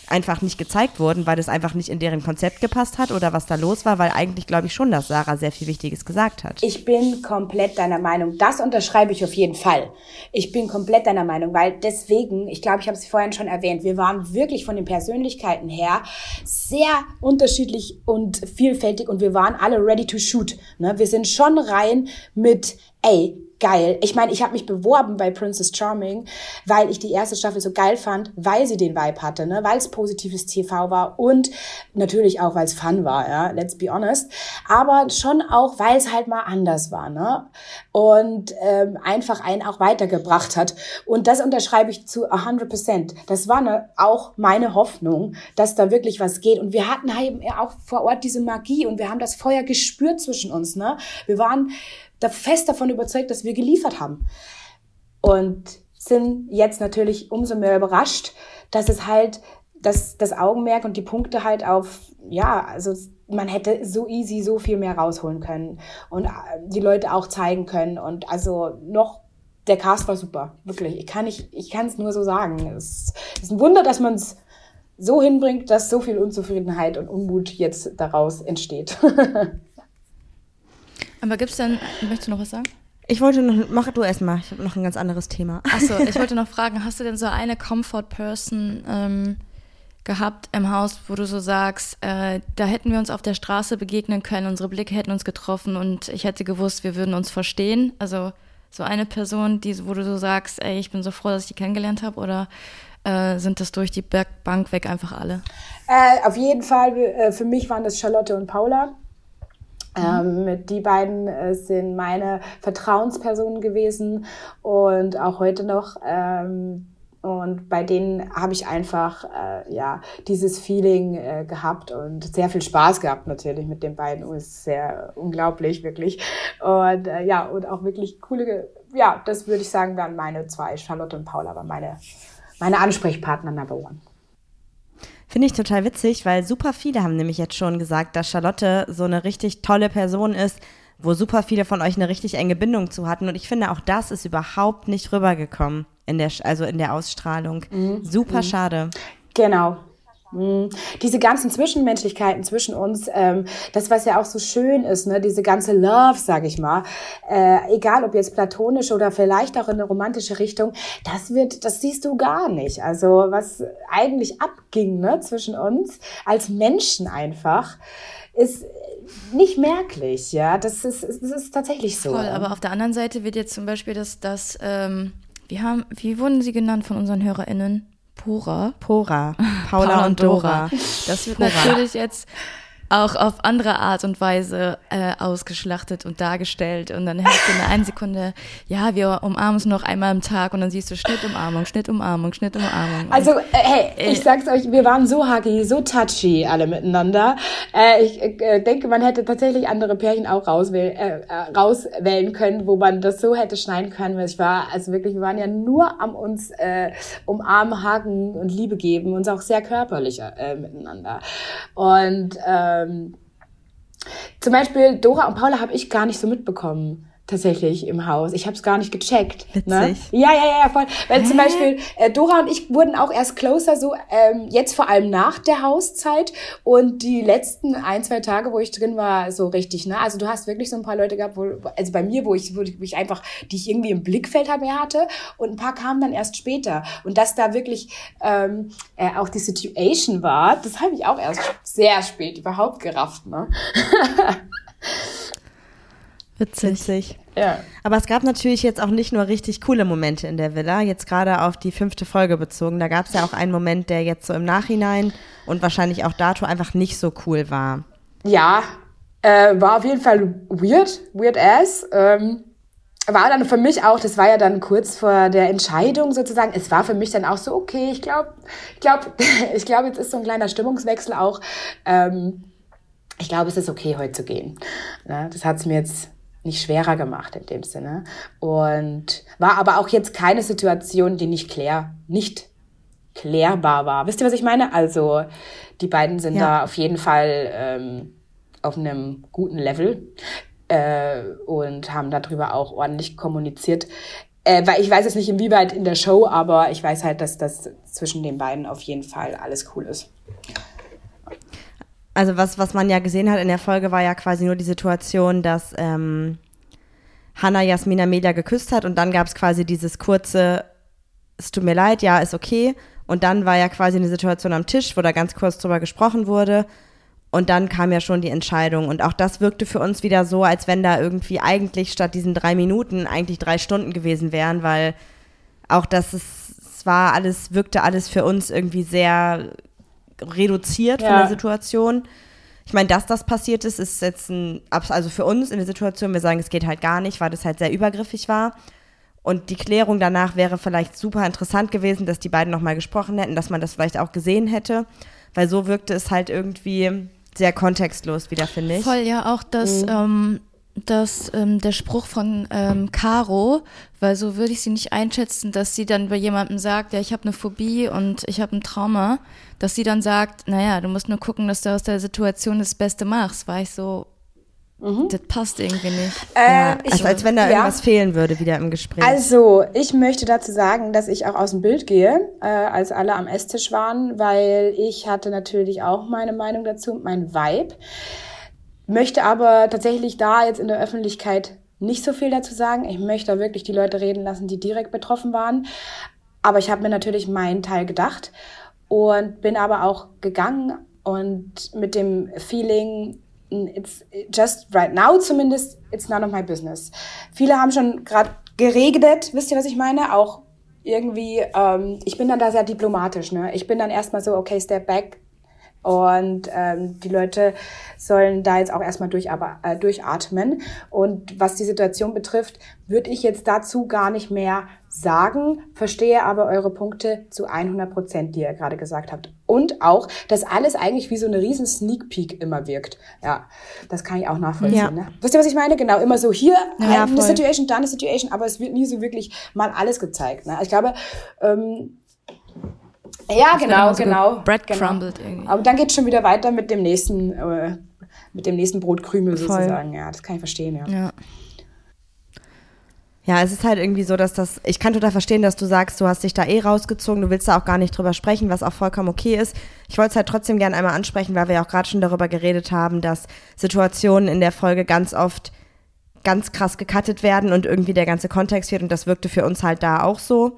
einfach nicht gezeigt wurden, weil das einfach nicht in deren Konzept gepasst hat oder was da los war, weil eigentlich glaube ich schon, dass Sarah sehr viel Wichtiges gesagt hat. Ich bin komplett deiner Meinung. Das unterschreibe ich auf jeden Fall. Ich bin komplett deiner Meinung, weil deswegen, ich glaube, ich habe es vorhin schon erwähnt, wir waren wirklich von den Persönlichkeiten her sehr unterschiedlich und vielfältig und wir waren alle ready to shoot. Ne? Wir sind schon rein mit, ey, geil. Ich meine, ich habe mich beworben bei Princess Charming, weil ich die erste Staffel so geil fand, weil sie den Vibe hatte, ne? weil es positives TV war und natürlich auch, weil es Fun war, ja, let's be honest. Aber schon auch, weil es halt mal anders war, ne? Und ähm, einfach einen auch weitergebracht hat. Und das unterschreibe ich zu 100 Prozent. Das war ne, auch meine Hoffnung, dass da wirklich was geht. Und wir hatten halt eben auch vor Ort diese Magie und wir haben das Feuer gespürt zwischen uns, ne? Wir waren fest davon überzeugt, dass wir geliefert haben. Und sind jetzt natürlich umso mehr überrascht, dass es halt dass das Augenmerk und die Punkte halt auf, ja, also man hätte so easy so viel mehr rausholen können und äh, die Leute auch zeigen können. Und also noch, der Cast war super, wirklich. Ich kann nicht, ich kann es nur so sagen. Es ist ein Wunder, dass man es so hinbringt, dass so viel Unzufriedenheit und Unmut jetzt daraus entsteht. [laughs] Aber gibt es denn, möchtest du noch was sagen? Ich wollte noch, mach du erstmal, ich habe noch ein ganz anderes Thema. Achso, ich wollte noch fragen, hast du denn so eine Comfort Person ähm, gehabt im Haus, wo du so sagst, äh, da hätten wir uns auf der Straße begegnen können, unsere Blicke hätten uns getroffen und ich hätte gewusst, wir würden uns verstehen? Also so eine Person, die, wo du so sagst, ey, ich bin so froh, dass ich die kennengelernt habe oder äh, sind das durch die Bank weg einfach alle? Äh, auf jeden Fall, äh, für mich waren das Charlotte und Paula. Ähm, mit die beiden äh, sind meine Vertrauenspersonen gewesen und auch heute noch. Ähm, Und bei denen habe ich einfach äh, ja dieses Feeling äh, gehabt und sehr viel Spaß gehabt natürlich mit den beiden. Es ist sehr unglaublich wirklich. Und äh, ja und auch wirklich coole. Ja, das würde ich sagen waren meine zwei. Charlotte und Paula waren meine meine Ansprechpartner Number One. Finde ich total witzig, weil super viele haben nämlich jetzt schon gesagt, dass Charlotte so eine richtig tolle Person ist, wo super viele von euch eine richtig enge Bindung zu hatten. Und ich finde, auch das ist überhaupt nicht rübergekommen in der, also in der Ausstrahlung. Mhm. Super mhm. schade. Genau. Mhm. Diese ganzen Zwischenmenschlichkeiten zwischen uns, ähm, das was ja auch so schön ist, ne, diese ganze Love, sag ich mal, äh, egal ob jetzt platonisch oder vielleicht auch in eine romantische Richtung, das wird, das siehst du gar nicht. Also was eigentlich abging, ne, zwischen uns als Menschen einfach, ist nicht merklich, ja. Das ist, das ist tatsächlich so. Voll, aber auf der anderen Seite wird jetzt zum Beispiel das, das ähm, wie haben, wie wurden sie genannt von unseren HörerInnen? Pora. Pora. [laughs] Paula, Paula und Dora. Das wird Pora. natürlich jetzt auch auf andere Art und Weise äh, ausgeschlachtet und dargestellt. Und dann hörst du in einer Sekunde, ja, wir umarmen uns noch einmal am Tag und dann siehst du Schnittumarmung, Schnittumarmung, Schnittumarmung. Also, äh, hey, äh, ich sag's euch, wir waren so huggy, so touchy alle miteinander. Äh, ich äh, denke, man hätte tatsächlich andere Pärchen auch rauswählen, äh, äh, rauswählen können, wo man das so hätte schneiden können. Ich war, also wirklich, wir waren ja nur am uns äh, umarmen, haken und Liebe geben, uns auch sehr körperlich äh, miteinander. Und äh, ähm, zum Beispiel Dora und Paula habe ich gar nicht so mitbekommen tatsächlich im Haus. Ich habe es gar nicht gecheckt. Ne? Witzig. Ne? Ja, ja, ja, voll. Weil Hä? zum Beispiel äh, Dora und ich wurden auch erst closer, so ähm, jetzt vor allem nach der Hauszeit und die letzten ein, zwei Tage, wo ich drin war, so richtig. Ne? Also du hast wirklich so ein paar Leute gehabt, wo, also bei mir, wo ich, wo ich einfach, die ich irgendwie im Blickfeld mehr hatte und ein paar kamen dann erst später. Und dass da wirklich ähm, äh, auch die Situation war, das habe ich auch erst sehr spät überhaupt gerafft. Ne? [laughs] Witzig. Witzig. Ja. Aber es gab natürlich jetzt auch nicht nur richtig coole Momente in der Villa, jetzt gerade auf die fünfte Folge bezogen. Da gab es ja auch einen Moment, der jetzt so im Nachhinein und wahrscheinlich auch dato einfach nicht so cool war. Ja, äh, war auf jeden Fall weird, weird ass. Ähm, war dann für mich auch, das war ja dann kurz vor der Entscheidung sozusagen, es war für mich dann auch so, okay, ich glaube, ich glaube, [laughs] ich glaube, jetzt ist so ein kleiner Stimmungswechsel auch. Ähm, ich glaube, es ist okay, heute zu gehen. Ne? Das hat es mir jetzt nicht schwerer gemacht in dem Sinne. Und war aber auch jetzt keine Situation, die nicht klär, nicht klärbar war. Wisst ihr, was ich meine? Also die beiden sind ja. da auf jeden Fall ähm, auf einem guten Level äh, und haben darüber auch ordentlich kommuniziert. Äh, weil ich weiß jetzt nicht inwieweit in der Show, aber ich weiß halt, dass das zwischen den beiden auf jeden Fall alles cool ist. Also was, was man ja gesehen hat in der Folge, war ja quasi nur die Situation, dass ähm, Hannah Jasmina Melia geküsst hat und dann gab es quasi dieses kurze, es tut mir leid, ja, ist okay. Und dann war ja quasi eine Situation am Tisch, wo da ganz kurz drüber gesprochen wurde. Und dann kam ja schon die Entscheidung. Und auch das wirkte für uns wieder so, als wenn da irgendwie eigentlich statt diesen drei Minuten eigentlich drei Stunden gewesen wären, weil auch das ist, es war alles, wirkte alles für uns irgendwie sehr reduziert ja. von der Situation. Ich meine, dass das passiert ist, ist jetzt ein, also für uns in der Situation, wir sagen, es geht halt gar nicht, weil das halt sehr übergriffig war. Und die Klärung danach wäre vielleicht super interessant gewesen, dass die beiden nochmal gesprochen hätten, dass man das vielleicht auch gesehen hätte. Weil so wirkte es halt irgendwie sehr kontextlos wieder, finde ich. Voll, ja, auch das, mhm. ähm, dass ähm, der Spruch von ähm, Caro, weil so würde ich sie nicht einschätzen, dass sie dann bei jemandem sagt, ja, ich habe eine Phobie und ich habe ein Trauma, dass sie dann sagt, naja, du musst nur gucken, dass du aus der Situation das Beste machst, war ich so, mhm. das passt irgendwie nicht. Äh, ja, also als wenn da ja. irgendwas fehlen würde wieder im Gespräch. Also, ich möchte dazu sagen, dass ich auch aus dem Bild gehe, äh, als alle am Esstisch waren, weil ich hatte natürlich auch meine Meinung dazu, mein Vibe möchte aber tatsächlich da jetzt in der Öffentlichkeit nicht so viel dazu sagen. Ich möchte da wirklich die Leute reden lassen, die direkt betroffen waren. Aber ich habe mir natürlich meinen Teil gedacht und bin aber auch gegangen und mit dem Feeling, it's just right now zumindest, it's none of my business. Viele haben schon gerade geregnet, wisst ihr, was ich meine? Auch irgendwie, ähm, ich bin dann da sehr diplomatisch, ne? Ich bin dann erstmal so, okay, step back, Und ähm, die Leute sollen da jetzt auch erstmal durch, aber, äh, durchatmen. Und was die Situation betrifft, würde ich jetzt dazu gar nicht mehr sagen, verstehe aber eure Punkte zu 100 Prozent, die ihr gerade gesagt habt. Und auch, dass alles eigentlich wie so eine riesen Sneak Peek immer wirkt. Ja, das kann ich auch nachvollziehen. Ja. Ne? Wisst ihr, was ich meine? Genau, immer so hier ja, eine voll. Situation, da eine Situation, aber es wird nie so wirklich mal alles gezeigt. Ne? Ich glaube, ähm, ja, genau, so genau. Bread genau. crumbled irgendwie. Aber dann geht es schon wieder weiter mit dem nächsten, äh, mit dem nächsten Brotkrümel Voll. sozusagen. Ja, das kann ich verstehen, ja. ja. Ja, es ist halt irgendwie so, dass das, ich kann total verstehen, dass du sagst, du hast dich da eh rausgezogen, du willst da auch gar nicht drüber sprechen, was auch vollkommen okay ist. Ich wollte es halt trotzdem gerne einmal ansprechen, weil wir ja auch gerade schon darüber geredet haben, dass Situationen in der Folge ganz oft ganz krass gecuttet werden und irgendwie der ganze Kontext wird und das wirkte für uns halt da auch so.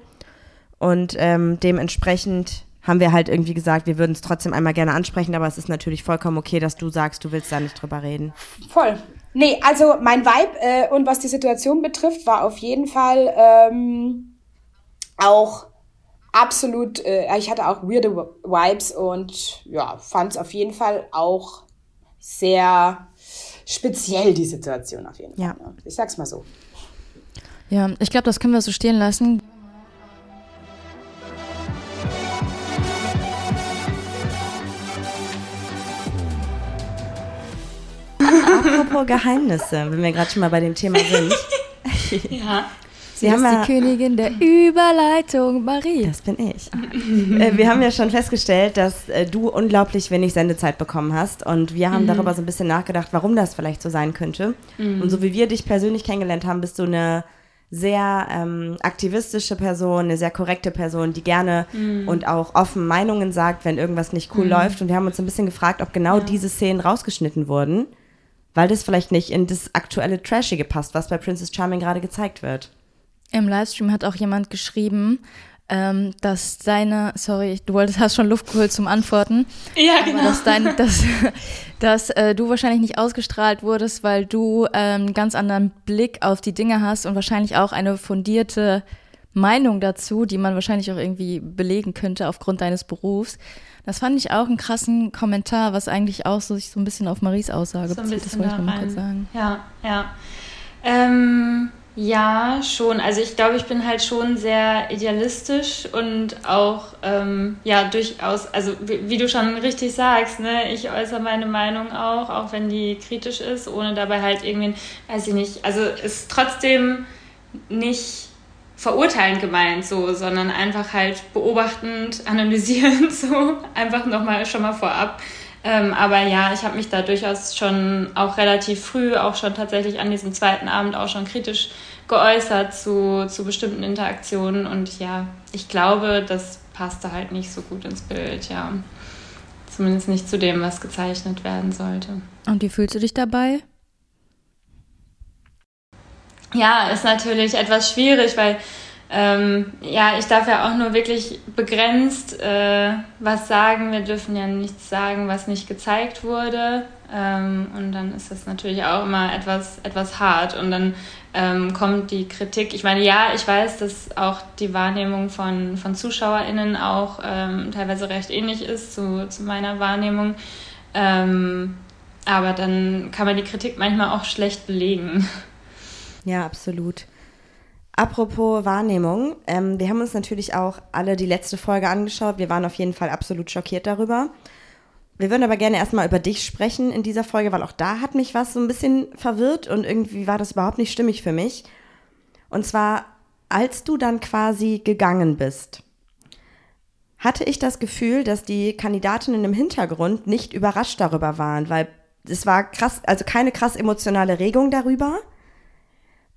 Und ähm, dementsprechend haben wir halt irgendwie gesagt, wir würden es trotzdem einmal gerne ansprechen, aber es ist natürlich vollkommen okay, dass du sagst, du willst da nicht drüber reden. Voll. Nee, also mein Vibe äh, und was die Situation betrifft, war auf jeden Fall ähm, auch absolut, äh, ich hatte auch weirde Vibes und ja, fand es auf jeden Fall auch sehr speziell, die Situation auf jeden Fall. Ja. Ne? Ich sag's mal so. Ja, ich glaube, das können wir so stehen lassen. Apropos Geheimnisse, wenn wir gerade schon mal bei dem Thema sind. [laughs] ja. Sie, Sie ist ja, die Königin der Überleitung, Marie. Das bin ich. Äh, wir haben ja schon festgestellt, dass äh, du unglaublich wenig Sendezeit bekommen hast. Und wir haben mhm. darüber so ein bisschen nachgedacht, warum das vielleicht so sein könnte. Mhm. Und so wie wir dich persönlich kennengelernt haben, bist du eine sehr ähm, aktivistische Person, eine sehr korrekte Person, die gerne mhm. und auch offen Meinungen sagt, wenn irgendwas nicht cool mhm. läuft. Und wir haben uns ein bisschen gefragt, ob genau ja. diese Szenen rausgeschnitten wurden weil das vielleicht nicht in das aktuelle Trashige passt, was bei Princess Charming gerade gezeigt wird. Im Livestream hat auch jemand geschrieben, ähm, dass deine, sorry, du wolltest, hast schon Luft geholt zum Antworten. Ja, genau. Dass, dein, dass, [laughs] dass äh, du wahrscheinlich nicht ausgestrahlt wurdest, weil du ähm, einen ganz anderen Blick auf die Dinge hast und wahrscheinlich auch eine fundierte Meinung dazu, die man wahrscheinlich auch irgendwie belegen könnte aufgrund deines Berufs. Das fand ich auch einen krassen Kommentar, was eigentlich auch so sich so ein bisschen auf Maries Aussage so bezieht. Das wollte ich mal kurz sagen. Ja, ja. Ähm, ja, schon. Also ich glaube, ich bin halt schon sehr idealistisch und auch ähm, ja durchaus, also wie, wie, du schon richtig sagst, ne, ich äußere meine Meinung auch, auch wenn die kritisch ist, ohne dabei halt irgendwie, weiß ich nicht, also ist trotzdem nicht verurteilend gemeint, so, sondern einfach halt beobachtend, [laughs] analysierend, so, einfach nochmal schon mal vorab. Ähm, aber ja, ich habe mich da durchaus schon auch relativ früh, auch schon tatsächlich an diesem zweiten Abend auch schon kritisch geäußert zu, zu bestimmten Interaktionen und ja, ich glaube, das passte halt nicht so gut ins Bild, ja. Zumindest nicht zu dem, was gezeichnet werden sollte. Und wie fühlst du dich dabei? Ja, ist natürlich etwas schwierig, weil ähm, ja, ich darf ja auch nur wirklich begrenzt äh, was sagen. Wir dürfen ja nichts sagen, was nicht gezeigt wurde. Ähm, und dann ist das natürlich auch immer etwas, etwas hart. Und dann ähm, kommt die Kritik. Ich meine, ja, ich weiß, dass auch die Wahrnehmung von, von ZuschauerInnen auch ähm, teilweise recht ähnlich ist zu, zu meiner Wahrnehmung. Ähm, aber dann kann man die Kritik manchmal auch schlecht belegen. [laughs] Ja, absolut. Apropos Wahrnehmung, ähm, wir haben uns natürlich auch alle die letzte Folge angeschaut. Wir waren auf jeden Fall absolut schockiert darüber. Wir würden aber gerne erstmal über dich sprechen in dieser Folge, weil auch da hat mich was so ein bisschen verwirrt und irgendwie war das überhaupt nicht stimmig für mich. Und zwar, als du dann quasi gegangen bist, hatte ich das Gefühl, dass die Kandidatinnen im Hintergrund nicht überrascht darüber waren, weil es war krass, also keine krass emotionale Regung darüber.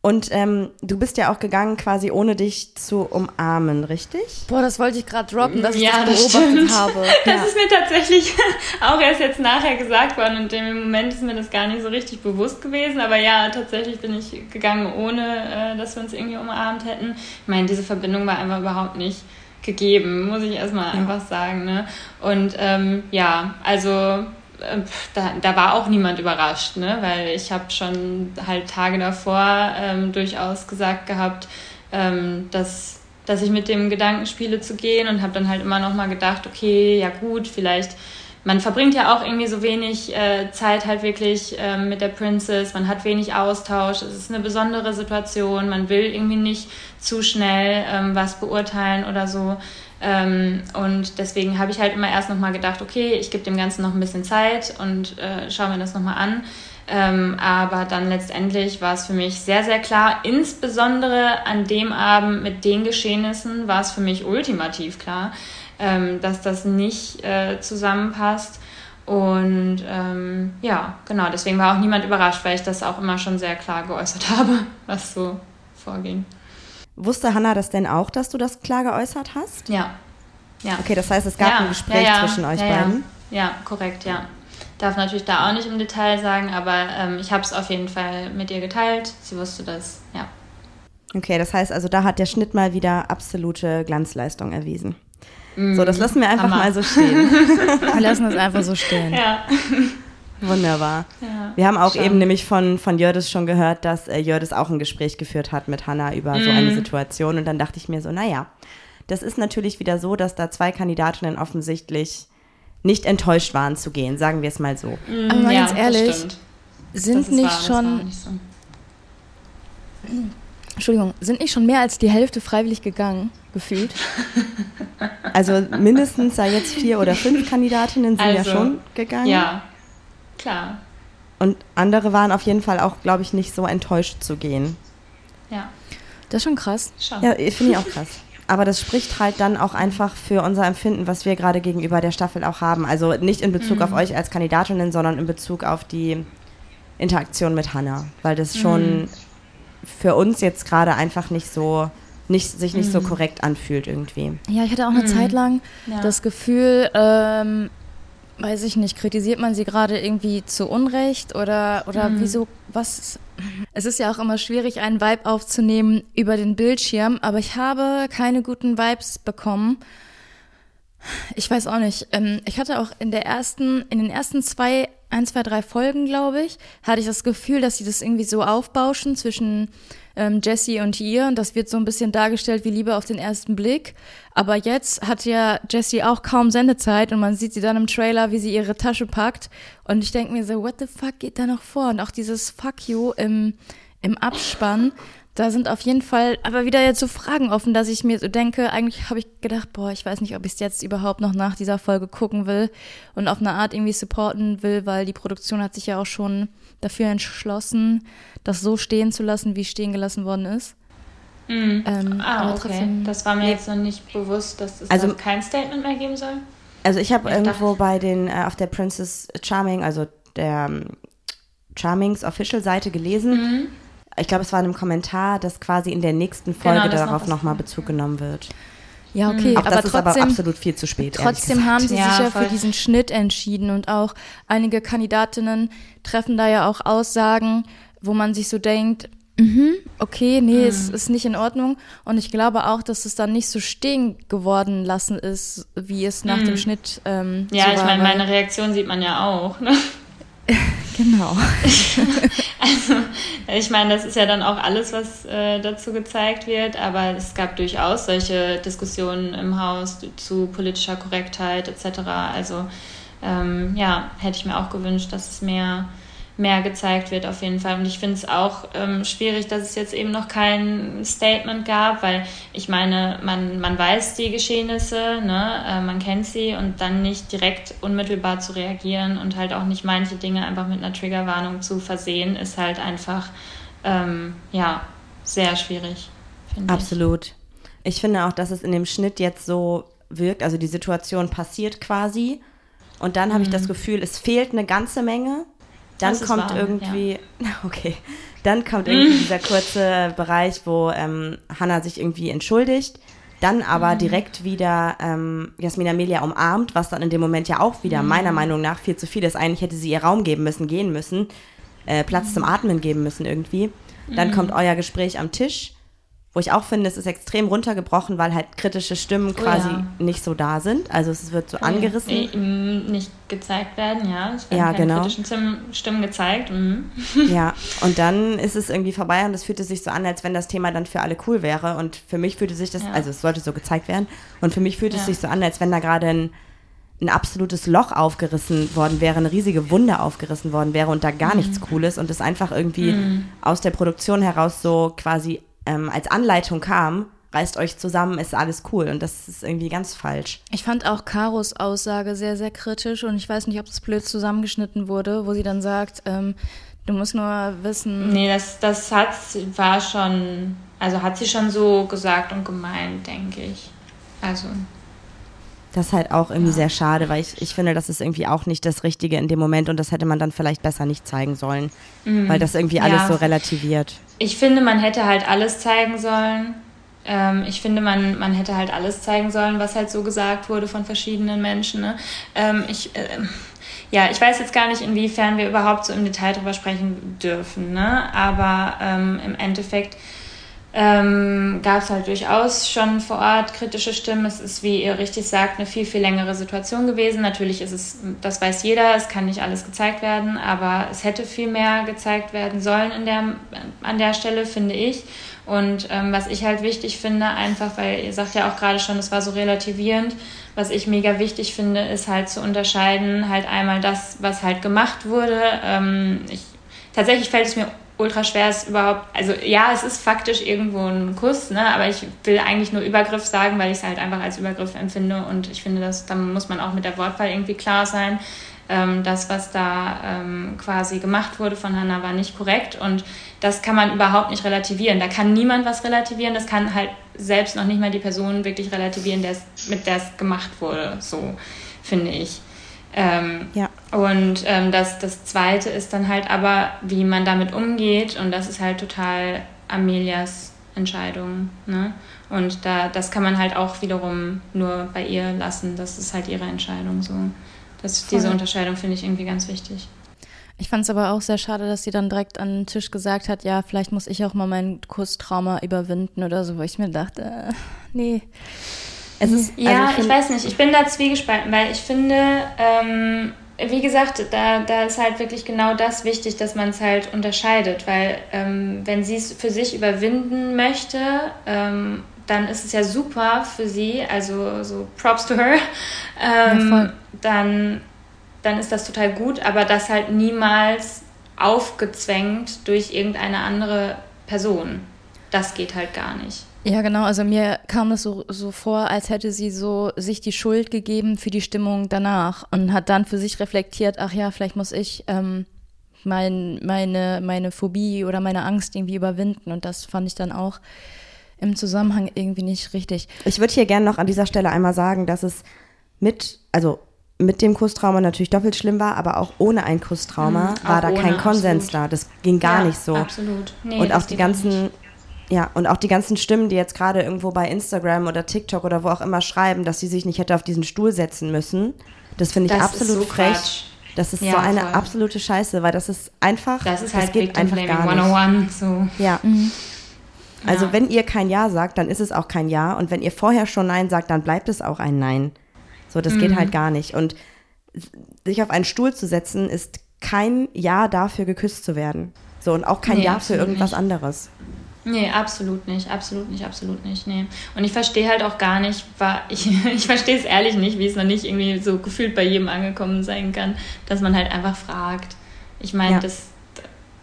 Und ähm, du bist ja auch gegangen, quasi ohne dich zu umarmen, richtig? Boah, das wollte ich gerade droppen, dass ja, ich das beobachtet das habe. [laughs] Das ja. ist mir tatsächlich [laughs] auch erst jetzt nachher gesagt worden und im Moment ist mir das gar nicht so richtig bewusst gewesen. Aber ja, tatsächlich bin ich gegangen, ohne äh, dass wir uns irgendwie umarmt hätten. Ich meine, diese Verbindung war einfach überhaupt nicht gegeben, muss ich erstmal ja. einfach sagen. Ne? Und ähm, ja, also da, da war auch niemand überrascht, ne? weil ich habe schon halt Tage davor ähm, durchaus gesagt gehabt, ähm, dass, dass ich mit dem Gedanken spiele zu gehen und habe dann halt immer noch mal gedacht, okay, ja gut, vielleicht man verbringt ja auch irgendwie so wenig äh, Zeit halt wirklich äh, mit der Princess, man hat wenig Austausch, es ist eine besondere Situation, man will irgendwie nicht zu schnell ähm, was beurteilen oder so. Ähm, und deswegen habe ich halt immer erst nochmal gedacht, okay, ich gebe dem Ganzen noch ein bisschen Zeit und äh, schaue mir das nochmal an. Ähm, aber dann letztendlich war es für mich sehr, sehr klar, insbesondere an dem Abend mit den Geschehnissen war es für mich ultimativ klar, ähm, dass das nicht äh, zusammenpasst. Und ähm, ja, genau, deswegen war auch niemand überrascht, weil ich das auch immer schon sehr klar geäußert [laughs] habe, was so vorging. Wusste Hannah das denn auch, dass du das klar geäußert hast? Ja. ja. Okay, das heißt, es gab ja, ein Gespräch ja, zwischen euch ja, beiden? Ja. korrekt, ja. Darf natürlich da auch nicht im Detail sagen, aber ähm, ich habe es auf jeden Fall mit ihr geteilt. Sie wusste das, ja. Okay, das heißt also, da hat der Schnitt mal wieder absolute Glanzleistung erwiesen. Mm, so, das lassen wir einfach Hammer. mal so stehen. [laughs] wir lassen es einfach so stehen. Ja. Wunderbar. Ja, wir haben auch schon. eben nämlich von, von Jördis schon gehört, dass äh, Jördis auch ein Gespräch geführt hat mit Hanna über mm. so eine mhm. Situation. Und dann dachte ich mir so, naja, das ist natürlich wieder so, dass da zwei Kandidatinnen offensichtlich nicht enttäuscht waren zu gehen, sagen wir es mal so. Mm, Aber mal ja, ganz ehrlich, sind nicht wahr, schon. Nicht so. Entschuldigung, sind nicht schon mehr als die Hälfte freiwillig gegangen, gefühlt? Also mindestens sei jetzt vier oder fünf Kandidatinnen sind also, ja schon gegangen. Ja, klar. Und andere waren auf jeden Fall auch, glaube ich, nicht so enttäuscht zu gehen. Ja. Das ist schon krass. Schon. Ja, finde ich auch krass. Aber das spricht halt dann auch einfach für unser Empfinden, was wir gerade gegenüber der Staffel auch haben. Also nicht in Bezug mhm. auf euch als Kandidatinnen, sondern in Bezug auf die Interaktion mit Hannah. Weil das schon mhm. Für uns jetzt gerade einfach nicht so, nicht, sich nicht mhm. so korrekt anfühlt irgendwie. Ja, ich hatte auch eine mhm. Zeit lang ja. das Gefühl, ähm, weiß ich nicht, kritisiert man sie gerade irgendwie zu Unrecht oder, oder mhm. wieso, was? Es ist ja auch immer schwierig, einen Vibe aufzunehmen über den Bildschirm, aber ich habe keine guten Vibes bekommen. Ich weiß auch nicht. Ähm, ich hatte auch in der ersten, in den ersten zwei, ein, zwei, drei Folgen, glaube ich, hatte ich das Gefühl, dass sie das irgendwie so aufbauschen zwischen ähm, Jesse und ihr. Und das wird so ein bisschen dargestellt wie Liebe auf den ersten Blick. Aber jetzt hat ja Jesse auch kaum Sendezeit und man sieht sie dann im Trailer, wie sie ihre Tasche packt. Und ich denke mir so, what the fuck geht da noch vor? Und auch dieses Fuck you im, im Abspann. Da sind auf jeden Fall aber wieder jetzt so Fragen offen, dass ich mir so denke, eigentlich habe ich gedacht, boah, ich weiß nicht, ob ich es jetzt überhaupt noch nach dieser Folge gucken will und auf eine Art irgendwie supporten will, weil die Produktion hat sich ja auch schon dafür entschlossen, das so stehen zu lassen, wie stehen gelassen worden ist. Mhm. Ähm, ah, okay. Trotzdem, das war mir nee. jetzt noch nicht bewusst, dass es also, kein Statement mehr geben soll. Also ich habe irgendwo dachte. bei den, äh, auf der Princess Charming, also der um, ähm, Charmings Official-Seite gelesen, mhm. Ich glaube, es war in einem Kommentar, dass quasi in der nächsten genau, Folge genau, darauf nochmal Bezug genommen wird. Ja, okay, Auch aber das trotzdem, ist aber absolut viel zu spät. Trotzdem haben sie ja, sich ja voll. für diesen Schnitt entschieden und auch einige Kandidatinnen treffen da ja auch Aussagen, wo man sich so denkt, mhm, okay, nee, mhm. es ist nicht in Ordnung. Und ich glaube auch, dass es dann nicht so stehen geworden lassen ist, wie es nach mhm. dem Schnitt ähm, Ja, so ich meine, meine Reaktion sieht man ja auch. Ne? [laughs] genau. [laughs] also, ich meine, das ist ja dann auch alles, was äh, dazu gezeigt wird, aber es gab durchaus solche Diskussionen im Haus zu politischer Korrektheit etc. Also ähm, ja, hätte ich mir auch gewünscht, dass es mehr mehr gezeigt wird auf jeden Fall. Und ich finde es auch ähm, schwierig, dass es jetzt eben noch kein Statement gab, weil ich meine, man, man weiß die Geschehnisse, ne? Äh, man kennt sie und dann nicht direkt unmittelbar zu reagieren und halt auch nicht manche Dinge einfach mit einer Triggerwarnung zu versehen, ist halt einfach ähm, ja sehr schwierig. Absolut. Ich. ich finde auch, dass es in dem Schnitt jetzt so wirkt, also die Situation passiert quasi. Und dann habe mhm. ich das Gefühl, es fehlt eine ganze Menge dann kommt warm, irgendwie, ja. [laughs] okay, dann kommt irgendwie dieser kurze Bereich, wo ähm, Hannah sich irgendwie entschuldigt, dann aber mhm. direkt wieder ähm, Jasmina Melia umarmt, was dann in dem Moment ja auch wieder mhm. meiner Meinung nach viel zu viel ist. Eigentlich hätte sie ihr Raum geben müssen, gehen müssen, äh, Platz mhm. zum Atmen geben müssen irgendwie. Dann mhm. kommt euer Gespräch am Tisch wo ich auch finde, es ist extrem runtergebrochen, weil halt kritische Stimmen oh, quasi ja. nicht so da sind. Also es wird so okay. angerissen. Nee, nicht gezeigt werden, ja. Es werden ja, keine genau. kritischen Stimmen gezeigt. Mhm. Ja, und dann ist es irgendwie vorbei und es fühlte sich so an, als wenn das Thema dann für alle cool wäre. Und für mich fühlte sich das, ja. also es sollte so gezeigt werden, und für mich fühlt ja. es sich so an, als wenn da gerade ein ein absolutes Loch aufgerissen worden wäre, eine riesige Wunde aufgerissen worden wäre und da gar mhm. nichts Cooles und es einfach irgendwie mhm. aus der Produktion heraus so quasi ähm, als Anleitung kam, reißt euch zusammen, ist alles cool und das ist irgendwie ganz falsch. Ich fand auch Karos Aussage sehr, sehr kritisch und ich weiß nicht, ob das blöd zusammengeschnitten wurde, wo sie dann sagt, ähm, du musst nur wissen. Nee, das, das hat, war schon, also hat sie schon so gesagt und gemeint, denke ich. Also das ist halt auch irgendwie ja. sehr schade, weil ich, ich finde, das ist irgendwie auch nicht das Richtige in dem Moment und das hätte man dann vielleicht besser nicht zeigen sollen, mhm. weil das irgendwie alles ja. so relativiert. Ich finde, man hätte halt alles zeigen sollen. Ähm, ich finde, man, man hätte halt alles zeigen sollen, was halt so gesagt wurde von verschiedenen Menschen. Ne? Ähm, ich, äh, ja, ich weiß jetzt gar nicht, inwiefern wir überhaupt so im Detail drüber sprechen dürfen, ne? aber ähm, im Endeffekt ähm, gab es halt durchaus schon vor Ort kritische Stimmen. Es ist, wie ihr richtig sagt, eine viel, viel längere Situation gewesen. Natürlich ist es, das weiß jeder, es kann nicht alles gezeigt werden, aber es hätte viel mehr gezeigt werden sollen in der, an der Stelle, finde ich. Und ähm, was ich halt wichtig finde, einfach, weil ihr sagt ja auch gerade schon, es war so relativierend, was ich mega wichtig finde, ist halt zu unterscheiden, halt einmal das, was halt gemacht wurde. Ähm, ich, tatsächlich fällt es mir ultra schwer ist überhaupt, also ja, es ist faktisch irgendwo ein Kuss, ne, aber ich will eigentlich nur Übergriff sagen, weil ich es halt einfach als Übergriff empfinde und ich finde, dass da muss man auch mit der Wortwahl irgendwie klar sein. Ähm, das, was da ähm, quasi gemacht wurde von Hannah, war nicht korrekt und das kann man überhaupt nicht relativieren. Da kann niemand was relativieren, das kann halt selbst noch nicht mal die Person wirklich relativieren, mit der es gemacht wurde, so finde ich. Ähm, ja. Und ähm, das, das Zweite ist dann halt aber, wie man damit umgeht. Und das ist halt total Amelias Entscheidung. Ne? Und da, das kann man halt auch wiederum nur bei ihr lassen. Das ist halt ihre Entscheidung so. Das, diese Unterscheidung finde ich irgendwie ganz wichtig. Ich fand es aber auch sehr schade, dass sie dann direkt an den Tisch gesagt hat, ja, vielleicht muss ich auch mal mein Kurstrauma überwinden oder so, wo ich mir dachte, äh, nee. Es ist, ja, also ich, ich weiß nicht. Ich bin da zwiegespalten, weil ich finde, ähm, wie gesagt, da, da ist halt wirklich genau das wichtig, dass man es halt unterscheidet, weil ähm, wenn sie es für sich überwinden möchte, ähm, dann ist es ja super für sie, also so Props to her, ähm, ja, dann, dann ist das total gut, aber das halt niemals aufgezwängt durch irgendeine andere Person. Das geht halt gar nicht. Ja, genau. Also mir kam es so, so vor, als hätte sie so sich die Schuld gegeben für die Stimmung danach und hat dann für sich reflektiert, ach ja, vielleicht muss ich ähm, mein, meine, meine Phobie oder meine Angst irgendwie überwinden. Und das fand ich dann auch im Zusammenhang irgendwie nicht richtig. Ich würde hier gerne noch an dieser Stelle einmal sagen, dass es mit, also mit dem Kusstrauma natürlich doppelt schlimm war, aber auch ohne ein Kusstrauma mhm, war da ohne, kein Konsens absolut. da. Das ging gar ja, nicht so. Absolut. Nee, und auch die ganzen ja, und auch die ganzen Stimmen, die jetzt gerade irgendwo bei Instagram oder TikTok oder wo auch immer schreiben, dass sie sich nicht hätte auf diesen Stuhl setzen müssen, das finde ich das absolut so frech. Quatsch. Das ist ja, so eine voll. absolute Scheiße, weil das ist einfach, das, ist halt das geht einfach gar nicht. 101, so. Ja. Mhm. Also ja. wenn ihr kein Ja sagt, dann ist es auch kein Ja und wenn ihr vorher schon Nein sagt, dann bleibt es auch ein Nein. So, das mhm. geht halt gar nicht. Und sich auf einen Stuhl zu setzen, ist kein Ja dafür, geküsst zu werden. So, und auch kein nee, Ja für irgendwas nicht. anderes. Nee, absolut nicht, absolut nicht, absolut nicht, nee. Und ich verstehe halt auch gar nicht, war, ich, [laughs] ich verstehe es ehrlich nicht, wie es noch nicht irgendwie so gefühlt bei jedem angekommen sein kann, dass man halt einfach fragt. Ich meine, ja. das,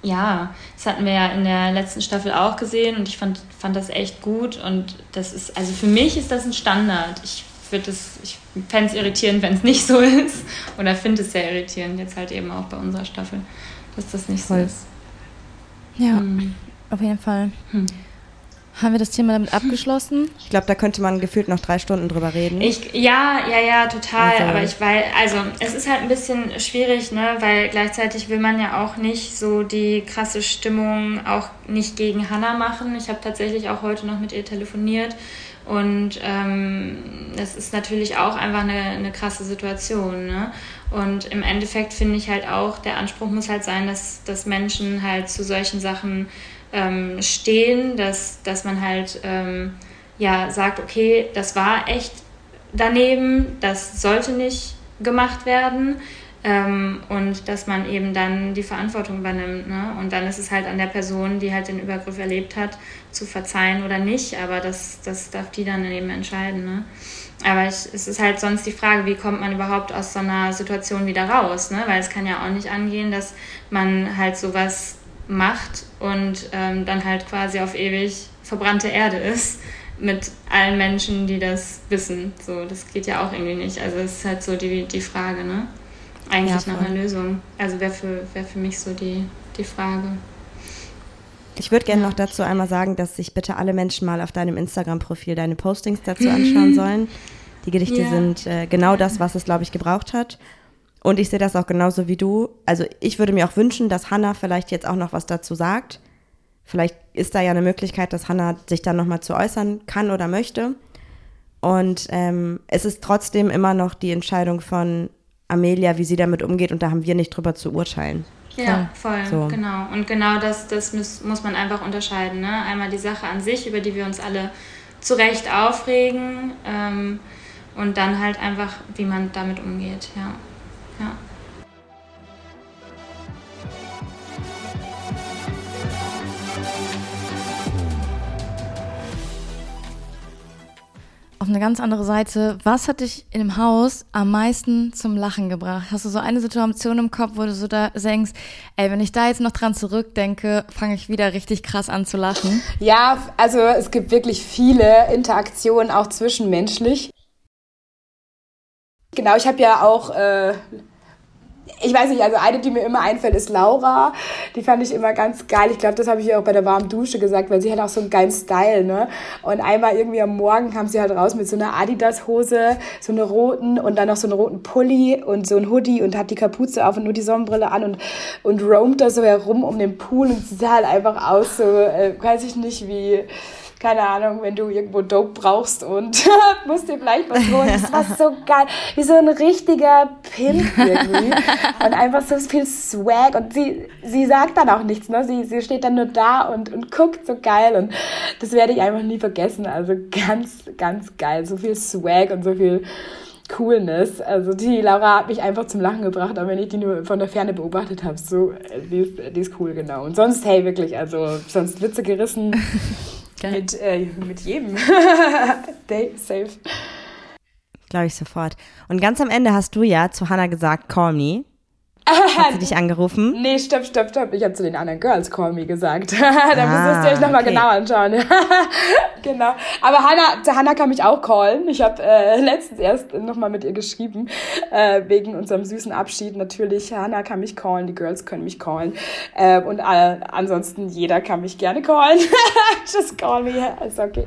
ja, das hatten wir ja in der letzten Staffel auch gesehen und ich fand, fand das echt gut und das ist, also für mich ist das ein Standard. Ich würde das, ich fände es irritierend, wenn es nicht so [laughs] ist oder finde es sehr irritierend, jetzt halt eben auch bei unserer Staffel, dass das nicht Voll. so ist. Ja. Hm. Auf jeden Fall. Hm. Haben wir das Thema damit abgeschlossen? Ich glaube, da könnte man gefühlt noch drei Stunden drüber reden. Ich, ja, ja, ja, total. Also. Aber ich weil, also es ist halt ein bisschen schwierig, ne, weil gleichzeitig will man ja auch nicht so die krasse Stimmung auch nicht gegen Hannah machen. Ich habe tatsächlich auch heute noch mit ihr telefoniert und ähm, das ist natürlich auch einfach eine, eine krasse Situation. Ne? Und im Endeffekt finde ich halt auch, der Anspruch muss halt sein, dass, dass Menschen halt zu solchen Sachen ähm, stehen, dass, dass man halt ähm, ja sagt, okay, das war echt daneben, das sollte nicht gemacht werden. Ähm, und dass man eben dann die Verantwortung übernimmt. Ne? Und dann ist es halt an der Person, die halt den Übergriff erlebt hat, zu verzeihen oder nicht. Aber das, das darf die dann eben entscheiden. Ne? Aber ich, es ist halt sonst die Frage, wie kommt man überhaupt aus so einer Situation wieder raus? Ne? Weil es kann ja auch nicht angehen, dass man halt sowas macht und ähm, dann halt quasi auf ewig verbrannte Erde ist mit allen Menschen, die das wissen. So, das geht ja auch irgendwie nicht. Also es ist halt so die, die Frage, ne? Eigentlich ja, nach einer Lösung. Also wäre für, wär für mich so die, die Frage. Ich würde gerne noch dazu einmal sagen, dass sich bitte alle Menschen mal auf deinem Instagram-Profil deine Postings dazu anschauen [laughs] sollen. Die Gedichte ja. sind äh, genau das, was es, glaube ich, gebraucht hat. Und ich sehe das auch genauso wie du. Also ich würde mir auch wünschen, dass Hannah vielleicht jetzt auch noch was dazu sagt. Vielleicht ist da ja eine Möglichkeit, dass Hannah sich dann nochmal zu äußern kann oder möchte. Und ähm, es ist trotzdem immer noch die Entscheidung von Amelia, wie sie damit umgeht. Und da haben wir nicht drüber zu urteilen. Ja, voll, so. genau. Und genau das, das muss, muss man einfach unterscheiden. Ne? Einmal die Sache an sich, über die wir uns alle zu Recht aufregen. Ähm, und dann halt einfach, wie man damit umgeht, ja. Ja. auf eine ganz andere Seite. Was hat dich in dem Haus am meisten zum Lachen gebracht? Hast du so eine Situation im Kopf, wo du so da denkst, ey, wenn ich da jetzt noch dran zurückdenke, fange ich wieder richtig krass an zu lachen? Ja, also es gibt wirklich viele Interaktionen, auch zwischenmenschlich. Genau, ich habe ja auch äh, ich weiß nicht, also eine, die mir immer einfällt, ist Laura. Die fand ich immer ganz geil. Ich glaube, das habe ich ihr auch bei der warmen Dusche gesagt, weil sie hat auch so einen geilen Style, ne? Und einmal irgendwie am Morgen kam sie halt raus mit so einer Adidas-Hose, so einer roten und dann noch so einen roten Pulli und so ein Hoodie und hat die Kapuze auf und nur die Sonnenbrille an und, und roamt da so herum um den Pool und sie sah halt einfach aus, so, äh, weiß ich nicht, wie keine Ahnung, wenn du irgendwo Dope brauchst und [laughs] musst dir vielleicht was holen. Das war so geil. Wie so ein richtiger Pimp irgendwie. [laughs] und einfach so viel Swag. Und sie, sie sagt dann auch nichts, ne? Sie, sie steht dann nur da und, und guckt so geil. Und das werde ich einfach nie vergessen. Also ganz, ganz geil. So viel Swag und so viel Coolness. Also die Laura hat mich einfach zum Lachen gebracht, auch wenn ich die nur von der Ferne beobachtet habe. So, die ist, die ist cool, genau. Und sonst, hey, wirklich, also sonst Witze gerissen. [laughs] Mit, äh, mit jedem. [laughs] Day safe. Glaube ich sofort. Und ganz am Ende hast du ja zu Hannah gesagt, call me. Hat sie [laughs] dich angerufen? Nee, stopp, stopp, stopp. Ich habe zu den anderen Girls Call Me gesagt. [laughs] da ah, müsst ihr euch nochmal okay. genau anschauen. [laughs] genau. Aber Hannah, zu Hannah kann mich auch callen. Ich habe äh, letztens erst nochmal mit ihr geschrieben, äh, wegen unserem süßen Abschied. Natürlich, Hannah kann mich callen, die Girls können mich callen. Äh, und äh, ansonsten, jeder kann mich gerne callen. Just call me, ist okay.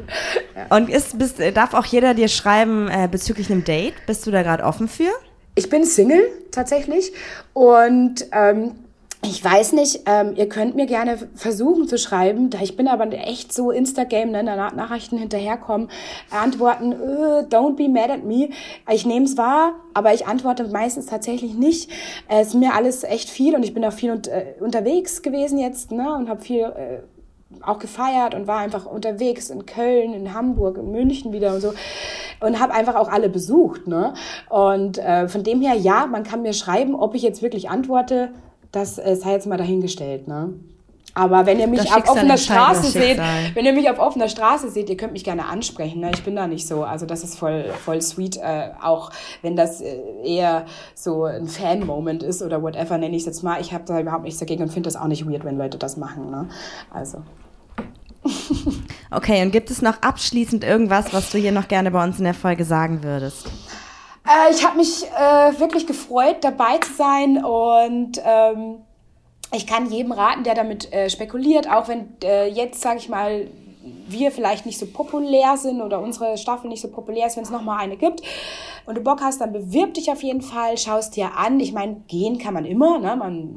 Ja. Und ist, bist, darf auch jeder dir schreiben äh, bezüglich einem Date? Bist du da gerade offen für? Ich bin Single tatsächlich und ähm, ich weiß nicht, ähm, ihr könnt mir gerne versuchen zu schreiben, da ich bin aber echt so Instagram, ne, Nachrichten hinterherkommen, antworten, äh, don't be mad at me. Ich nehme es wahr, aber ich antworte meistens tatsächlich nicht. Es ist mir alles echt viel und ich bin auch viel und, äh, unterwegs gewesen jetzt ne, und habe viel äh, auch gefeiert und war einfach unterwegs in Köln, in Hamburg, in München wieder und so und habe einfach auch alle besucht. Ne? Und äh, von dem her, ja, man kann mir schreiben, ob ich jetzt wirklich antworte, das äh, sei jetzt mal dahingestellt. Ne? Aber wenn ihr mich auf offener Straße seht, wenn ihr mich auf offener Straße seht, ihr könnt mich gerne ansprechen. Ne? Ich bin da nicht so. Also das ist voll, voll sweet. Äh, auch wenn das äh, eher so ein Fan-Moment ist oder whatever, nenne ich es jetzt mal. Ich habe da überhaupt nichts dagegen und finde das auch nicht weird, wenn Leute das machen. Ne? Also. Okay, und gibt es noch abschließend irgendwas, was du hier noch gerne bei uns in der Folge sagen würdest? Äh, ich habe mich äh, wirklich gefreut, dabei zu sein und ähm, ich kann jedem raten, der damit äh, spekuliert, auch wenn äh, jetzt, sage ich mal, wir vielleicht nicht so populär sind oder unsere Staffel nicht so populär ist, wenn es nochmal eine gibt und du Bock hast, dann bewirb dich auf jeden Fall, schaust dir an. Ich meine, gehen kann man immer, ne? man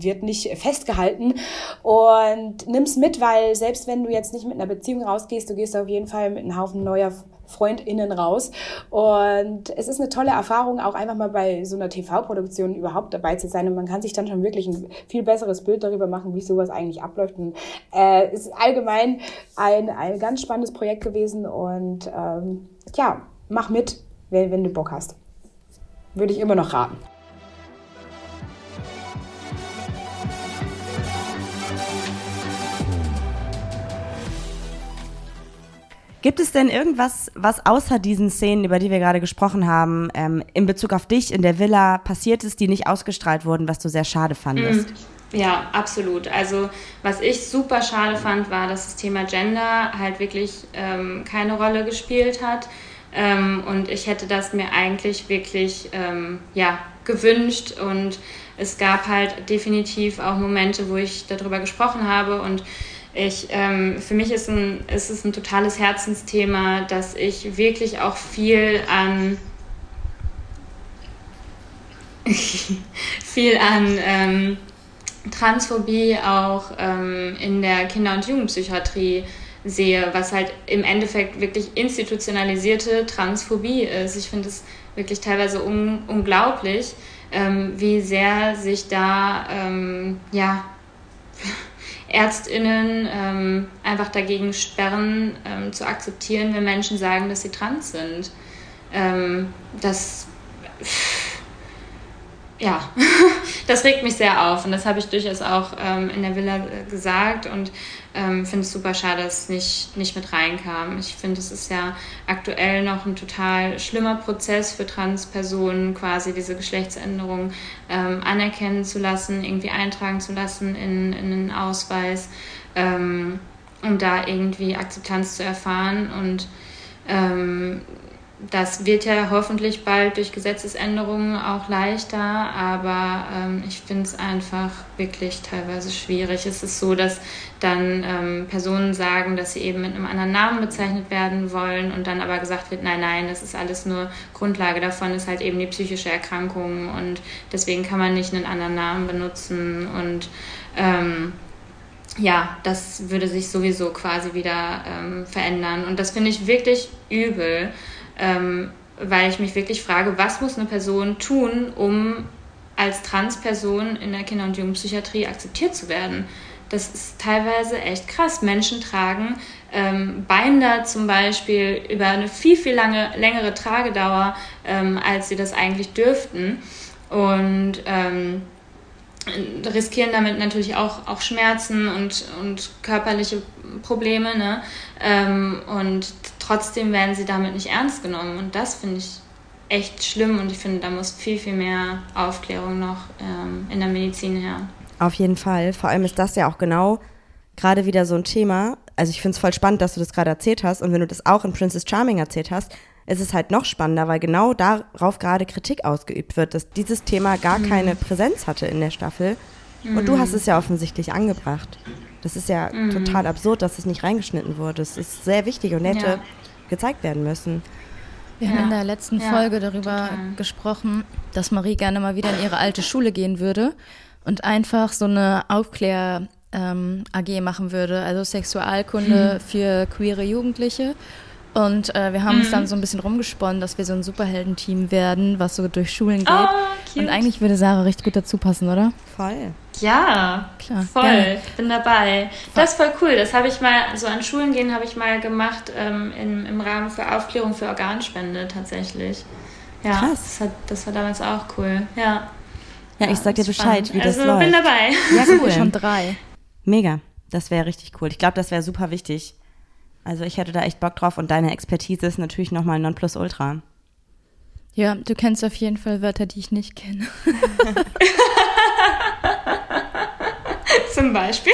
wird nicht festgehalten und nimm's mit, weil selbst wenn du jetzt nicht mit einer Beziehung rausgehst, du gehst auf jeden Fall mit einem Haufen neuer FreundInnen raus. Und es ist eine tolle Erfahrung, auch einfach mal bei so einer TV-Produktion überhaupt dabei zu sein. Und man kann sich dann schon wirklich ein viel besseres Bild darüber machen, wie sowas eigentlich abläuft. Und äh, ist allgemein ein, ein ganz spannendes Projekt gewesen. Und ähm, ja, mach mit, wenn, wenn du Bock hast. Würde ich immer noch raten. Gibt es denn irgendwas, was außer diesen Szenen, über die wir gerade gesprochen haben, ähm, in Bezug auf dich in der Villa passiert ist, die nicht ausgestrahlt wurden, was du sehr schade fandest? Mm, ja, absolut. Also was ich super schade fand, war, dass das Thema Gender halt wirklich ähm, keine Rolle gespielt hat. Ähm, und ich hätte das mir eigentlich wirklich ähm, ja, gewünscht. Und es gab halt definitiv auch Momente, wo ich darüber gesprochen habe und ich, ähm, für mich ist, ein, ist es ein totales Herzensthema, dass ich wirklich auch viel an [laughs] viel an ähm, Transphobie auch ähm, in der Kinder- und Jugendpsychiatrie sehe, was halt im Endeffekt wirklich institutionalisierte Transphobie ist. Ich finde es wirklich teilweise un unglaublich, ähm, wie sehr sich da ähm, ja ÄrztInnen ähm, einfach dagegen sperren, ähm, zu akzeptieren, wenn Menschen sagen, dass sie trans sind. Ähm, das, ja, [laughs] das regt mich sehr auf und das habe ich durchaus auch ähm, in der Villa äh, gesagt und ähm, finde es super schade, dass es nicht, nicht mit reinkam. Ich finde, es ist ja aktuell noch ein total schlimmer Prozess für Transpersonen, quasi diese Geschlechtsänderung ähm, anerkennen zu lassen, irgendwie eintragen zu lassen in, in einen Ausweis, ähm, um da irgendwie Akzeptanz zu erfahren. Und ähm, das wird ja hoffentlich bald durch Gesetzesänderungen auch leichter, aber ähm, ich finde es einfach wirklich teilweise schwierig. Es ist so, dass dann ähm, Personen sagen, dass sie eben mit einem anderen Namen bezeichnet werden wollen und dann aber gesagt wird, nein, nein, das ist alles nur Grundlage davon, ist halt eben die psychische Erkrankung und deswegen kann man nicht einen anderen Namen benutzen und ähm, ja, das würde sich sowieso quasi wieder ähm, verändern und das finde ich wirklich übel ähm, weil ich mich wirklich frage, was muss eine Person tun, um als Transperson in der Kinder- und Jugendpsychiatrie akzeptiert zu werden. Das ist teilweise echt krass. Menschen tragen ähm, Binder zum Beispiel über eine viel, viel lange, längere Tragedauer, ähm, als sie das eigentlich dürften. Und ähm, riskieren damit natürlich auch, auch Schmerzen und, und körperliche Probleme. Ne? Ähm, und trotzdem werden sie damit nicht ernst genommen. Und das finde ich echt schlimm und ich finde, da muss viel, viel mehr Aufklärung noch ähm, in der Medizin her. Auf jeden Fall. Vor allem ist das ja auch genau gerade wieder so ein Thema. Also ich finde es voll spannend, dass du das gerade erzählt hast. Und wenn du das auch in Princess Charming erzählt hast, ist es halt noch spannender, weil genau darauf gerade Kritik ausgeübt wird, dass dieses Thema gar mhm. keine Präsenz hatte in der Staffel. Mhm. Und du hast es ja offensichtlich angebracht. Das ist ja mhm. total absurd, dass es nicht reingeschnitten wurde. Es ist sehr wichtig und hätte ja gezeigt werden müssen. Wir ja. haben in der letzten ja, Folge darüber total. gesprochen, dass Marie gerne mal wieder in ihre alte Schule gehen würde und einfach so eine Aufklär- ähm, AG machen würde, also Sexualkunde hm. für queere Jugendliche. Und äh, wir haben mhm. uns dann so ein bisschen rumgesponnen, dass wir so ein Superheldenteam werden, was so durch Schulen geht. Oh, und eigentlich würde Sarah richtig gut dazu passen, oder? Voll. Ja, klar. Voll. Gerne. Bin dabei. Das ist voll cool. Das habe ich mal, so an Schulen gehen habe ich mal gemacht ähm, im, im Rahmen für Aufklärung für Organspende tatsächlich. Ja, Krass. Das, hat, das war damals auch cool. Ja. Ja, ich sag dir Bescheid, spannend. wie das also, läuft. bin dabei. Ja, [laughs] cool. Schon drei. Mega. Das wäre richtig cool. Ich glaube, das wäre super wichtig. Also ich hätte da echt Bock drauf und deine Expertise ist natürlich nochmal Nonplusultra. Ja, du kennst auf jeden Fall Wörter, die ich nicht kenne. [laughs] Zum Beispiel.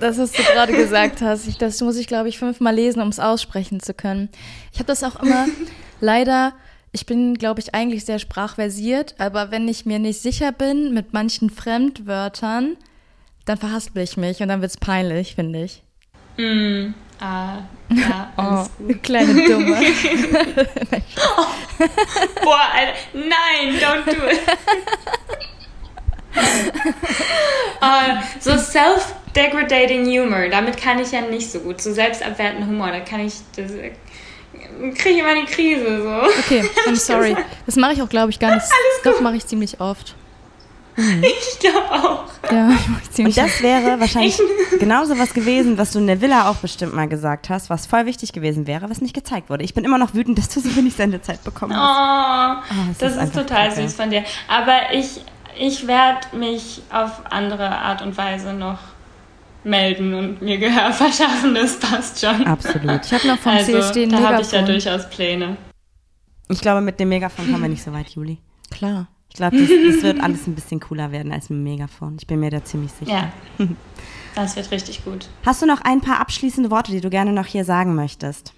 Das, was du gerade gesagt hast, ich, das muss ich, glaube ich, fünfmal lesen, um es aussprechen zu können. Ich habe das auch immer [laughs] leider ich bin, glaube ich, eigentlich sehr sprachversiert, aber wenn ich mir nicht sicher bin mit manchen Fremdwörtern, dann verhaspel ich mich und dann wird es peinlich, finde ich. Mm. Ah, ja, [laughs] alles oh, gut. Kleine Dumme. oh, [laughs] [laughs] boah, Alter, nein, don't do it. uh, so self-degradating Humor, damit kann ich ja nicht so gut. So selbstabwertenden Humor, da kann ich, das kriege ich immer die Krise so. Okay, [laughs] I'm sorry. Das mache ich auch, glaube ich, gar nicht. [laughs] Das mache ich ziemlich oft. Mhm. [laughs] Ich glaube auch. Ja, ich mache ziemlich Und das wäre wahrscheinlich genauso was gewesen, was du in der Villa auch bestimmt mal gesagt hast, was voll wichtig gewesen wäre, was nicht gezeigt wurde. Ich bin immer noch wütend, dass du so wenig Sendezeit bekommen hast. Oh, oh das, ist, ist total kacke. süß von dir. Aber ich, ich werde mich auf andere Art und Weise noch melden und mir Gehör [laughs] verschaffen, das passt schon. Absolut. Ich habe noch vom Also, CSD ein da habe ich ja durchaus Pläne. Ich glaube, mit dem Megafon kommen wir [laughs] nicht so weit, Juli. Klar. Ich glaube, das, das wird alles ein bisschen cooler werden als mit dem Megafon. Ich bin mir da ziemlich sicher. Ja. [laughs] Das wird richtig gut. Hast du noch ein paar abschließende Worte, die du gerne noch hier sagen möchtest?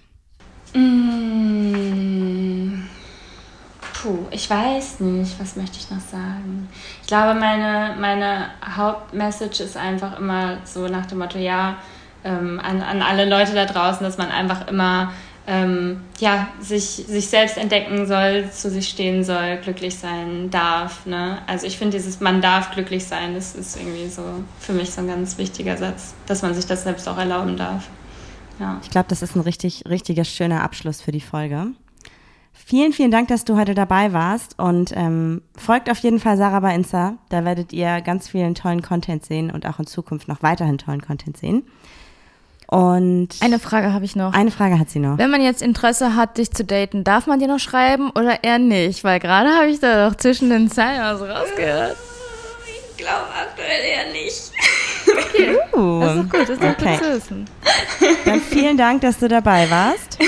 Mm. Puh, ich weiß nicht, was möchte ich noch sagen? Ich glaube, meine, meine Hauptmessage ist einfach immer so nach dem Motto, ja, ähm, an, an alle Leute da draußen, dass man einfach immer ähm, ja, sich, sich selbst entdecken soll, zu sich stehen soll, glücklich sein darf. Ne? Also ich finde dieses Man darf glücklich sein, das ist irgendwie so für mich so ein ganz wichtiger Satz, dass man sich das selbst auch erlauben darf. Ja. Ich glaube, das ist ein richtig, richtiger schöner Abschluss für die Folge. Vielen, vielen Dank, dass du heute dabei warst und ähm, folgt auf jeden Fall Sarah bei Insta. Da werdet ihr ganz vielen tollen Content sehen und auch in Zukunft noch weiterhin tollen Content sehen. Und Eine Frage habe ich noch. eine Frage hat sie noch. Wenn man jetzt Interesse hat, dich zu daten, darf man dir noch schreiben oder eher nicht? Weil gerade habe ich da doch zwischen den Zeilen was rausgehört. Ich glaube aktuell eher nicht. Uh, Das ist doch gut, das ist doch Okay. gut zu wissen. Dann vielen Dank, dass du dabei warst. [laughs]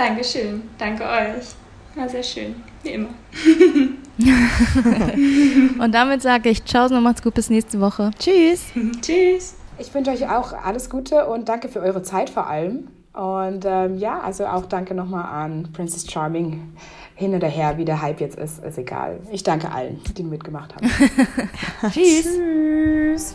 Dankeschön. Danke euch. War sehr schön. Wie immer. [laughs] Und damit sage ich Ciao und macht's gut, bis nächste Woche. Tschüss. [laughs] Tschüss. Ich wünsche euch auch alles Gute und danke für eure Zeit vor allem. Und ähm, ja, also auch danke nochmal an Princess Charming. Hin oder her, wie der Hype jetzt ist, ist egal. Ich danke allen, die mitgemacht haben. [laughs] Tschüss. Tschüss.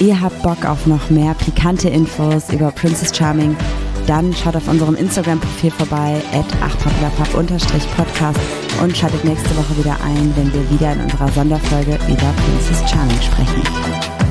Ihr habt Bock auf noch mehr pikante Infos über Princess Charming? Dann schaut auf unserem Instagram-Profil vorbei, at podcast und schaltet nächste Woche wieder ein, wenn wir wieder in unserer Sonderfolge über Princess Charming sprechen.